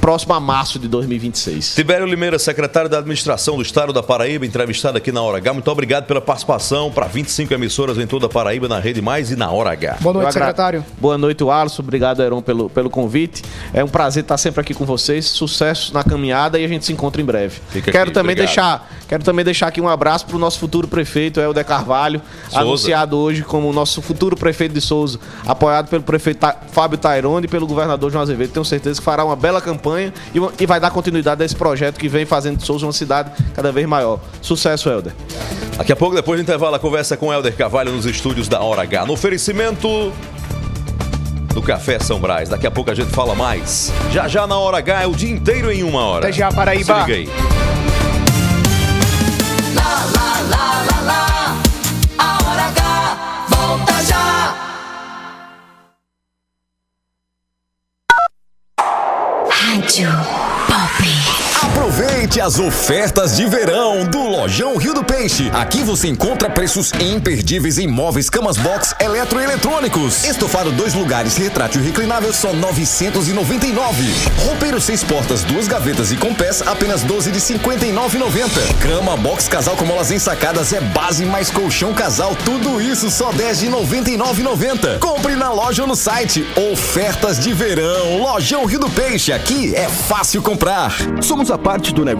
próximo a março de 2026. Tibério Limeira, secretário da Administração do Estado da Paraíba, entrevistado aqui na Hora H. Muito obrigado pela participação para 25 emissoras em toda a Paraíba, na Rede Mais e na Hora H. Boa noite, agra- secretário. Boa noite, Alisson. Obrigado, Heron, pelo, pelo convite. É um prazer estar sempre aqui com vocês. Sucesso na caminhada e a gente se encontra em breve. Fica quero aqui, também obrigado. deixar, quero também deixar aqui um abraço para o nosso futuro prefeito, Helder Carvalho, Souza. anunciado hoje como o nosso futuro prefeito de Souza, apoiado pelo prefeito Fábio Tairone e pelo governador João Azevedo. Tenho certeza que fará uma bela campanha e, e vai dar continuidade a esse projeto que vem fazendo de Souza uma cidade cada vez maior. Sucesso, Helder. Daqui a pouco, depois do intervalo, a conversa com Helder Carvalho nos estúdios da Hora H. No oferecimento do Café São Brás. Daqui a pouco a gente fala mais. Já já na Hora H é o dia inteiro em uma hora. Até já, Paraíba. Se liga aí. Lá, lá, lá. Aproveite as ofertas de verão do Lojão Rio do Peixe. Aqui você encontra preços imperdíveis em móveis, camas box, eletroeletrônicos. Estofado dois lugares, retrátil reclinável só 999. Roupeiro seis portas, duas gavetas e com pés apenas 12 de 59,90. Cama box casal com molas ensacadas é base mais colchão casal, tudo isso só 10 de 99,90. Compre na loja ou no site. Ofertas de verão, Lojão Rio do Peixe. Aqui é fácil comprar. Somos a parte do negócio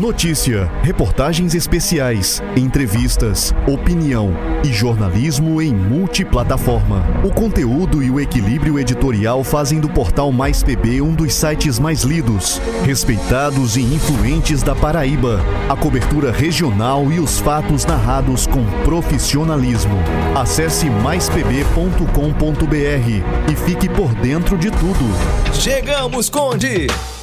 Notícia, reportagens especiais, entrevistas, opinião e jornalismo em multiplataforma. O conteúdo e o equilíbrio editorial fazem do portal Mais PB um dos sites mais lidos, respeitados e influentes da Paraíba. A cobertura regional e os fatos narrados com profissionalismo. Acesse maispb.com.br e fique por dentro de tudo. Chegamos, Conde!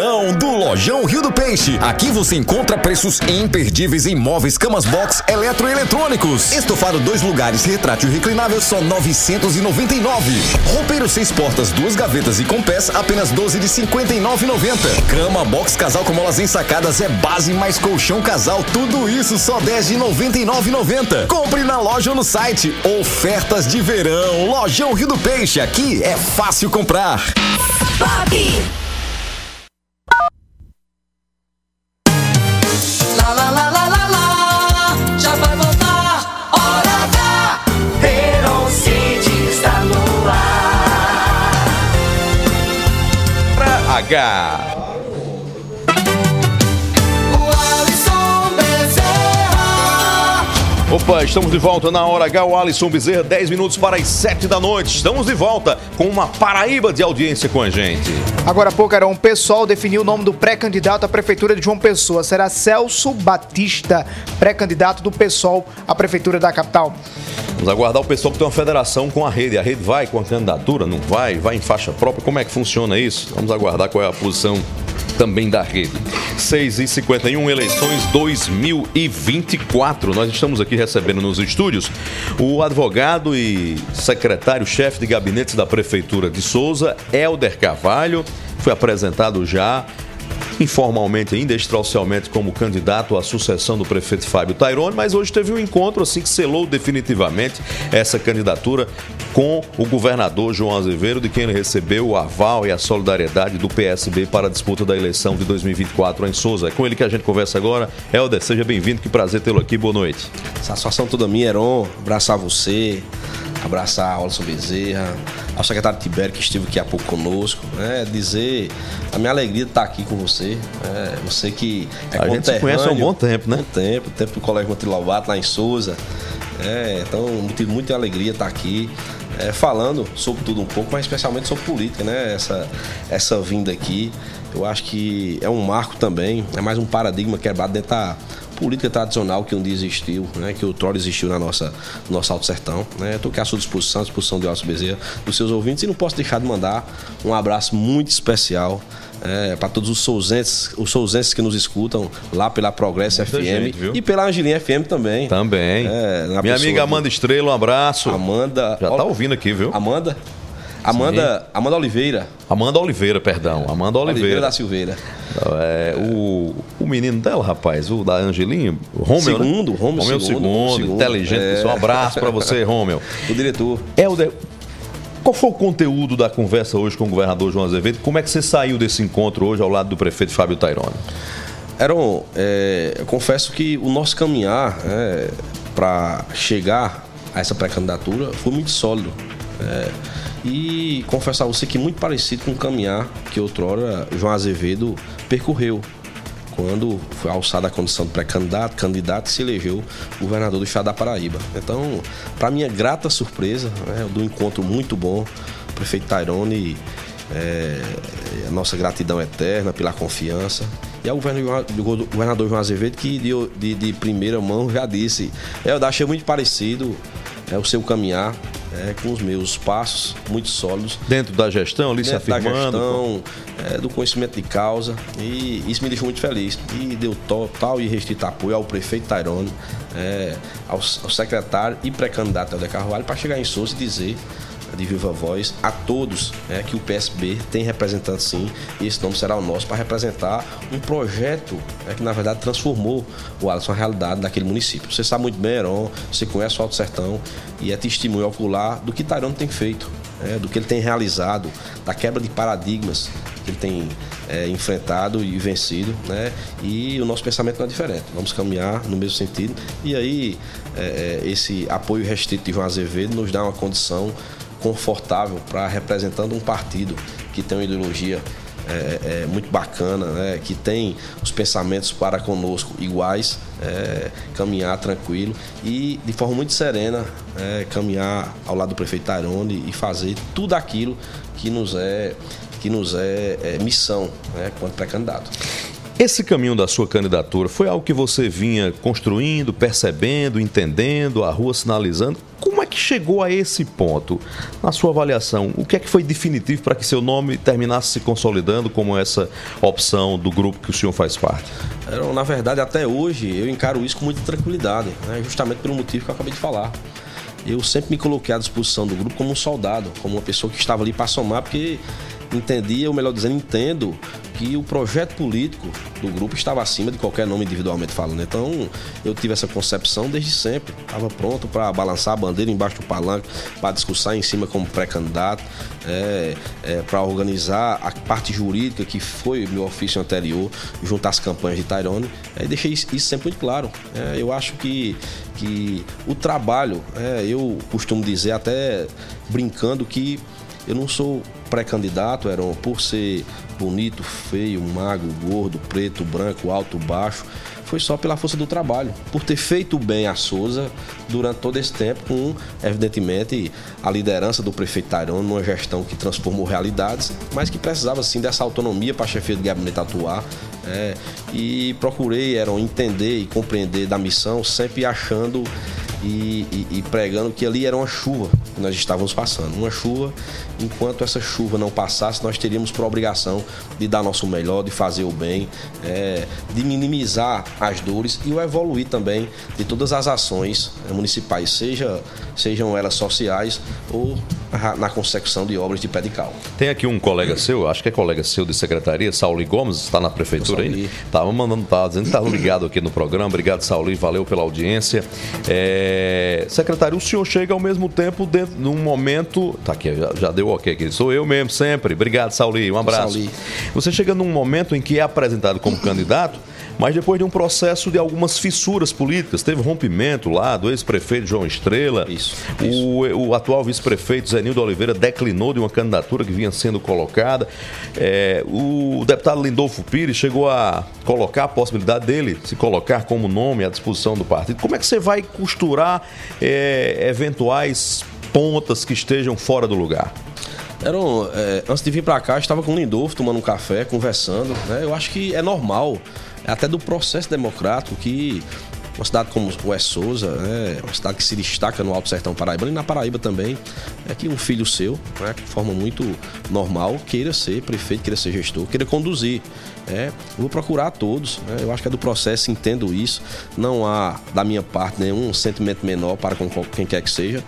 verão do Lojão Rio do Peixe. Aqui você encontra preços imperdíveis em móveis, camas box, eletroeletrônicos. Estofado dois lugares, retrátil reclinável, só 999. Roupeiro seis portas, duas gavetas e com pés, apenas 12 de 59,90. Cama box casal com molas ensacadas é base mais colchão casal, tudo isso só 10 de 99,90. Compre na loja ou no site. Ofertas de verão, Lojão Rio do Peixe. Aqui é fácil comprar. Lá, Pra Opa, estamos de volta na hora H, o Alisson Bezerra, 10 minutos para as 7 da noite. Estamos de volta com uma Paraíba de audiência com a gente. Agora há pouco, era um pessoal definiu o nome do pré-candidato à prefeitura de João Pessoa. Será Celso Batista, pré-candidato do PSOL à prefeitura da capital. Vamos aguardar o pessoal que tem uma federação com a rede. A rede vai com a candidatura, não vai? Vai em faixa própria? Como é que funciona isso? Vamos aguardar qual é a posição também da rede. 6 e 51 eleições 2024. Nós estamos aqui recebendo nos estúdios o advogado e secretário-chefe de gabinetes da Prefeitura de Souza, Helder Carvalho. Foi apresentado já informalmente ainda, extraoficialmente, como candidato à sucessão do prefeito Fábio Tairone, mas hoje teve um encontro assim que selou definitivamente essa candidatura com o governador João Azevedo, de quem ele recebeu o aval e a solidariedade do PSB para a disputa da eleição de 2024 em Souza. É com ele que a gente conversa agora. Helder, seja bem-vindo, que prazer tê-lo aqui, boa noite. Satisfação toda minha, Heron. Abraçar você, abraçar a Olson Bezerra, ao secretário Tibério que esteve aqui há pouco conosco. Né? Dizer a minha alegria de estar aqui com você. né? Você que é A gente se conhece há um bom tempo, né? Bom tempo, tempo do Colégio Monte Lobato lá em Souza. É, então, motivo muita alegria estar aqui. é, falando sobre tudo um pouco, mas especialmente sobre política, né? Essa, essa vinda aqui, eu acho que é um marco também, é mais um paradigma quebrado dentro da política tradicional que um dia existiu, né? Que outrora existiu na nossa, no nosso Alto Sertão, né? Estou aqui à sua disposição, à disposição de Alcio Bezerra, dos seus ouvintes, e não posso deixar de mandar um abraço muito especial para todos os souzenses, os souzenses que nos escutam lá pela Progresso Muita FM gente, e pela Angelinha FM também. Também. É, Minha amiga do- Amanda Estrela, um abraço. Amanda. Já tá ouvindo aqui, viu? Amanda? Amanda, Amanda Oliveira. Amanda Oliveira, perdão. Amanda Oliveira. Oliveira da Silveira. É, o, o menino dela, rapaz, o da Angelinha, o Romeu, Segundo, né? Romeu Romeu segundo, segundo, segundo. inteligente. É. pessoal. Um abraço pra você, Romeu. O diretor. Helder, qual foi o conteúdo da conversa hoje com o governador João Azevedo? Como é que você saiu desse encontro hoje ao lado do prefeito Fábio Tairone? Aaron, é, eu confesso que o nosso caminhar para chegar a essa pré-candidatura foi muito sólido. É, e confesso a você que muito parecido com o caminhar que outrora João Azevedo percorreu quando foi alçada a condição de pré-candidato, candidato e se elegeu governador do estado da Paraíba. Então, para minha grata surpresa, né, do encontro muito bom, o prefeito Tairone, é, a nossa gratidão eterna pela confiança. E ao o governador João Azevedo, que de, de- de primeira mão já disse: é, eu achei muito parecido é, o seu caminhar é, com os meus passos, muito sólidos. Dentro da gestão, ali se Dentro da afirmando. gestão, é, do conhecimento de causa e isso me deixou muito feliz e deu total e restrito apoio ao prefeito Tairone, é, ao, ao secretário e pré-candidato Helder Carvalho para chegar em Souza e dizer de viva voz a todos é, que o PSB tem representante sim e esse nome será o nosso para representar um projeto é, que na verdade transformou o Alisson a realidade daquele município. Você sabe muito bem, Heron, você conhece o Alto Sertão e é testemunho ocular do que Tairone tem feito é, do que ele tem realizado, da quebra de paradigmas que ele tem é, enfrentado e vencido, né? E o nosso pensamento não é diferente. Vamos caminhar no mesmo sentido. E aí, é, é, esse apoio restrito de João Azevedo nos dá uma condição confortável para representando um partido que tem uma ideologia é, é, muito bacana, né? que tem os pensamentos para conosco iguais, é, caminhar tranquilo e de forma muito serena é, caminhar ao lado do prefeito Tairone e fazer tudo aquilo que nos é, que nos é, é, missão né? quanto pré-candidato. Esse caminho da sua candidatura foi algo que você vinha construindo, percebendo, entendendo, a rua sinalizando. Como é que chegou a esse ponto? Na sua avaliação, o que é que foi definitivo para que seu nome terminasse se consolidando como essa opção do grupo que o senhor faz parte? Na verdade, até hoje, eu encaro isso com muita tranquilidade, né? justamente pelo motivo que eu acabei de falar. Eu sempre me coloquei à disposição do grupo como um soldado, como uma pessoa que estava ali para somar, porque entendia, ou melhor dizendo, entendo que o projeto político do grupo estava acima de qualquer nome individualmente falando. Então, eu tive essa concepção desde sempre. Estava pronto para balançar a bandeira embaixo do palanque, para discursar em cima como pré-candidato, é, é, para organizar a parte jurídica, que foi meu ofício anterior, junto às campanhas de Tyrone. É, deixei isso isso sempre muito claro. É, eu acho que, que o trabalho, é, eu costumo dizer até brincando que eu não sou pré-candidato, Heron, por ser bonito, feio, magro, gordo, preto, branco, alto, baixo. Foi só pela força do trabalho. Por ter feito bem a Souza durante todo esse tempo, com, evidentemente, a liderança do prefeito numa gestão que transformou realidades, mas que precisava, sim, dessa autonomia para a chefia de gabinete atuar. é, e procurei, Heron, entender e compreender da missão, sempre achando e, e- e pregando que ali era uma chuva que nós estávamos passando. Uma chuva, enquanto essa chuva não passasse, nós teríamos por obrigação de dar nosso melhor, de fazer o bem, é, de minimizar as dores e o evoluir também de todas as ações eh, municipais, seja, sejam elas sociais ou na consecução de obras de pé de cal. Tem aqui um colega seu, acho que é colega seu de secretaria, Sauli Gomes, está na prefeitura ainda. Tava mandando, tava dizendo que estava ligado aqui no programa. Obrigado, Sauli, valeu pela audiência. É, secretário, o senhor chega ao mesmo tempo dentro num momento. Tá aqui, já, já deu ok aqui. Sou eu mesmo, sempre. Obrigado, Sauli. Um abraço. Sauli. Você chega num momento em que é apresentado como candidato, mas depois de um processo de algumas fissuras políticas, teve rompimento lá do ex-prefeito João Estrela. Isso. O, o atual vice-prefeito Zenildo Oliveira declinou de uma candidatura que vinha sendo colocada. É, o deputado Lindolfo Pires chegou a colocar a possibilidade dele se colocar como nome à disposição do partido. Como é que você vai costurar é, eventuais pontas que estejam fora do lugar? Eram, é, antes de vir pra cá, eu estava com o Lindolfo tomando um café, conversando. né? Eu acho que é normal, até do processo democrático, que uma cidade como o. Souza, né, uma cidade que se destaca no Alto Sertão Paraibano e na Paraíba também, é que um filho seu, né, de forma muito normal, queira ser prefeito, queira ser gestor, queira conduzir. É, vou procurar a todos. né? Eu acho que é do processo, entendo isso. Não há, da minha parte, nenhum sentimento menor para com quem quer que seja.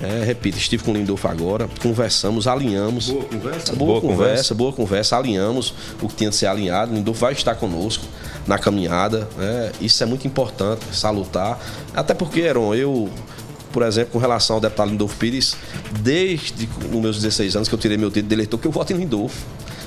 É, repito, estive com o Lindolfo agora, conversamos, alinhamos. Boa conversa? Boa, Boa conversa, conversa. boa conversa, alinhamos o que tinha de ser alinhado. O Lindolfo vai estar conosco na caminhada. né? Isso é muito importante, salutar. Até porque, Heron, eu por exemplo, com relação ao deputado Lindolfo Pires, desde os meus 16 anos que eu tirei meu título de eleitor, que eu voto em Lindolfo.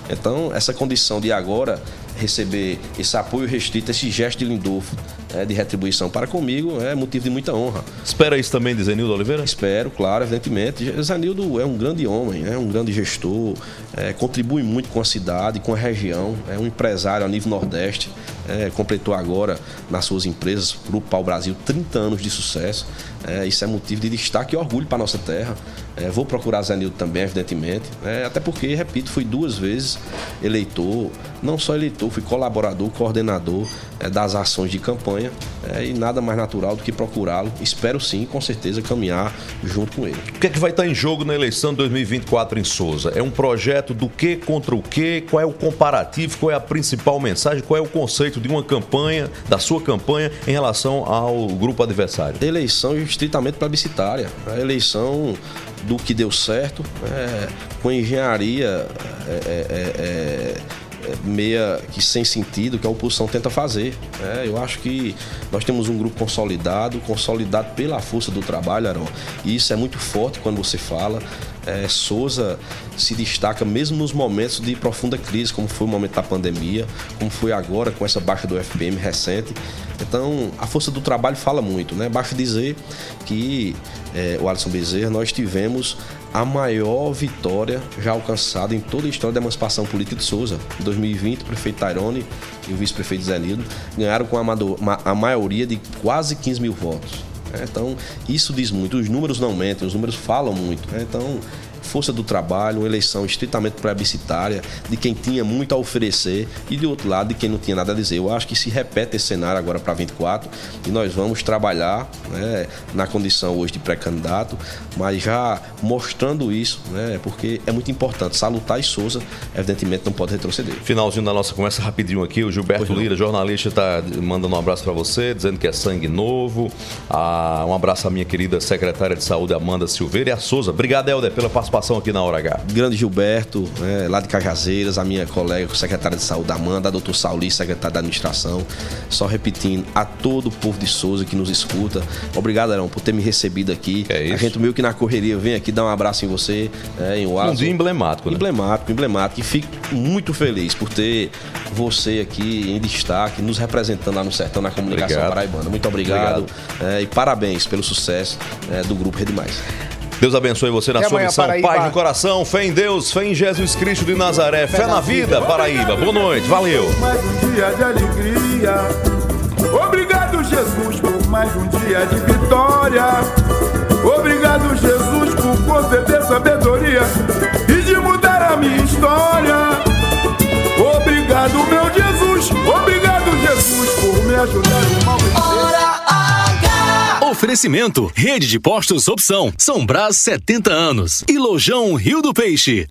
Então, essa condição de agora receber esse apoio restrito, esse gesto de Lindolfo é, de retribuição para comigo, é motivo de muita honra. Espera isso também de Zenildo Oliveira? Espero, claro, evidentemente. Zenildo é um grande homem, é um grande gestor, é, contribui muito com a cidade, com a região, é um empresário a nível Nordeste, é, completou agora nas suas empresas, Grupo Pau Brasil, 30 anos de sucesso. É, isso é motivo de destaque e orgulho para nossa terra. É, vou procurar Zenildo também, evidentemente. É, até porque, repito, fui duas vezes eleitor, não só eleitor, fui colaborador, coordenador é, das ações de campanha. é, e nada mais natural do que procurá-lo. Espero sim, com certeza, caminhar junto com ele. O que é que vai estar em jogo na eleição de 2024 em Souza? É um projeto do que contra o que? Qual é o comparativo? Qual é a principal mensagem? Qual é o conceito de uma campanha, da sua campanha, em relação ao grupo adversário? Eleição estritamente plebiscitária. A eleição do que deu certo, é, com engenharia é, é, é, é, meia que sem sentido que a oposição tenta fazer. É, eu acho que nós temos um grupo consolidado, consolidado pela força do trabalho, Aron. E isso é muito forte quando você fala. É, Souza se destaca mesmo nos momentos de profunda crise, como foi o momento da pandemia, como foi agora com essa baixa do FPM recente. Então, a força do trabalho fala muito, né? Basta dizer que é, o Alisson Bezerra, nós tivemos a maior vitória já alcançada em toda a história da emancipação política de Souza. Em 2020, o prefeito Tairone e o vice-prefeito Zenildo ganharam com a, a maioria de quase 15 mil votos. Né? Então, isso diz muito. Os números não mentem, os números falam muito. né? Então, força do trabalho, uma eleição estritamente plebiscitária, de quem tinha muito a oferecer e de outro lado de quem não tinha nada a dizer. Eu acho que se repete esse cenário agora para 24 e nós vamos trabalhar né, na condição hoje de pré-candidato, mas já mostrando isso, né, porque é muito importante. Salutar e Souza, evidentemente, não pode retroceder. Finalzinho da nossa conversa rapidinho aqui, o Gilberto Lira, jornalista, está mandando um abraço para você, dizendo que é sangue novo. Ah, um abraço à minha querida secretária de saúde, Amanda Silveira, e a Souza. Obrigado, Helder, pela participação aqui na Hora H. Grande Gilberto, né, lá de Cajazeiras, a minha colega, secretária de saúde, Amanda, a doutor Sauli, secretário da administração. Só repetindo, a todo o povo de Souza que nos escuta. Obrigado, Arão, por ter me recebido aqui. É isso. A gente meio que na correria vem aqui dar um abraço em você, né, em Wazo. Um dia emblemático, né? Emblemático, emblemático. E fico muito feliz por ter você aqui em destaque, nos representando lá no sertão, na comunicação Obrigado. paraibana. Muito obrigado, é, e parabéns pelo sucesso é, do Grupo Rede Mais. Deus abençoe você na Até sua amanhã, missão. Paraíba. Paz no coração, fé em Deus, fé em Jesus Cristo de Nazaré, fé, na vida, Paraíba. Boa noite, valeu. mais um dia de alegria. Obrigado, Jesus, por mais um dia de vitória. Obrigado, Jesus, por conceder sabedoria e de mudar a minha história. Obrigado, meu Jesus. Obrigado, Jesus, por me ajudar o mal Oferecimento: Rede de Postos Opção, São Brás 70 anos e Lojão Rio do Peixe.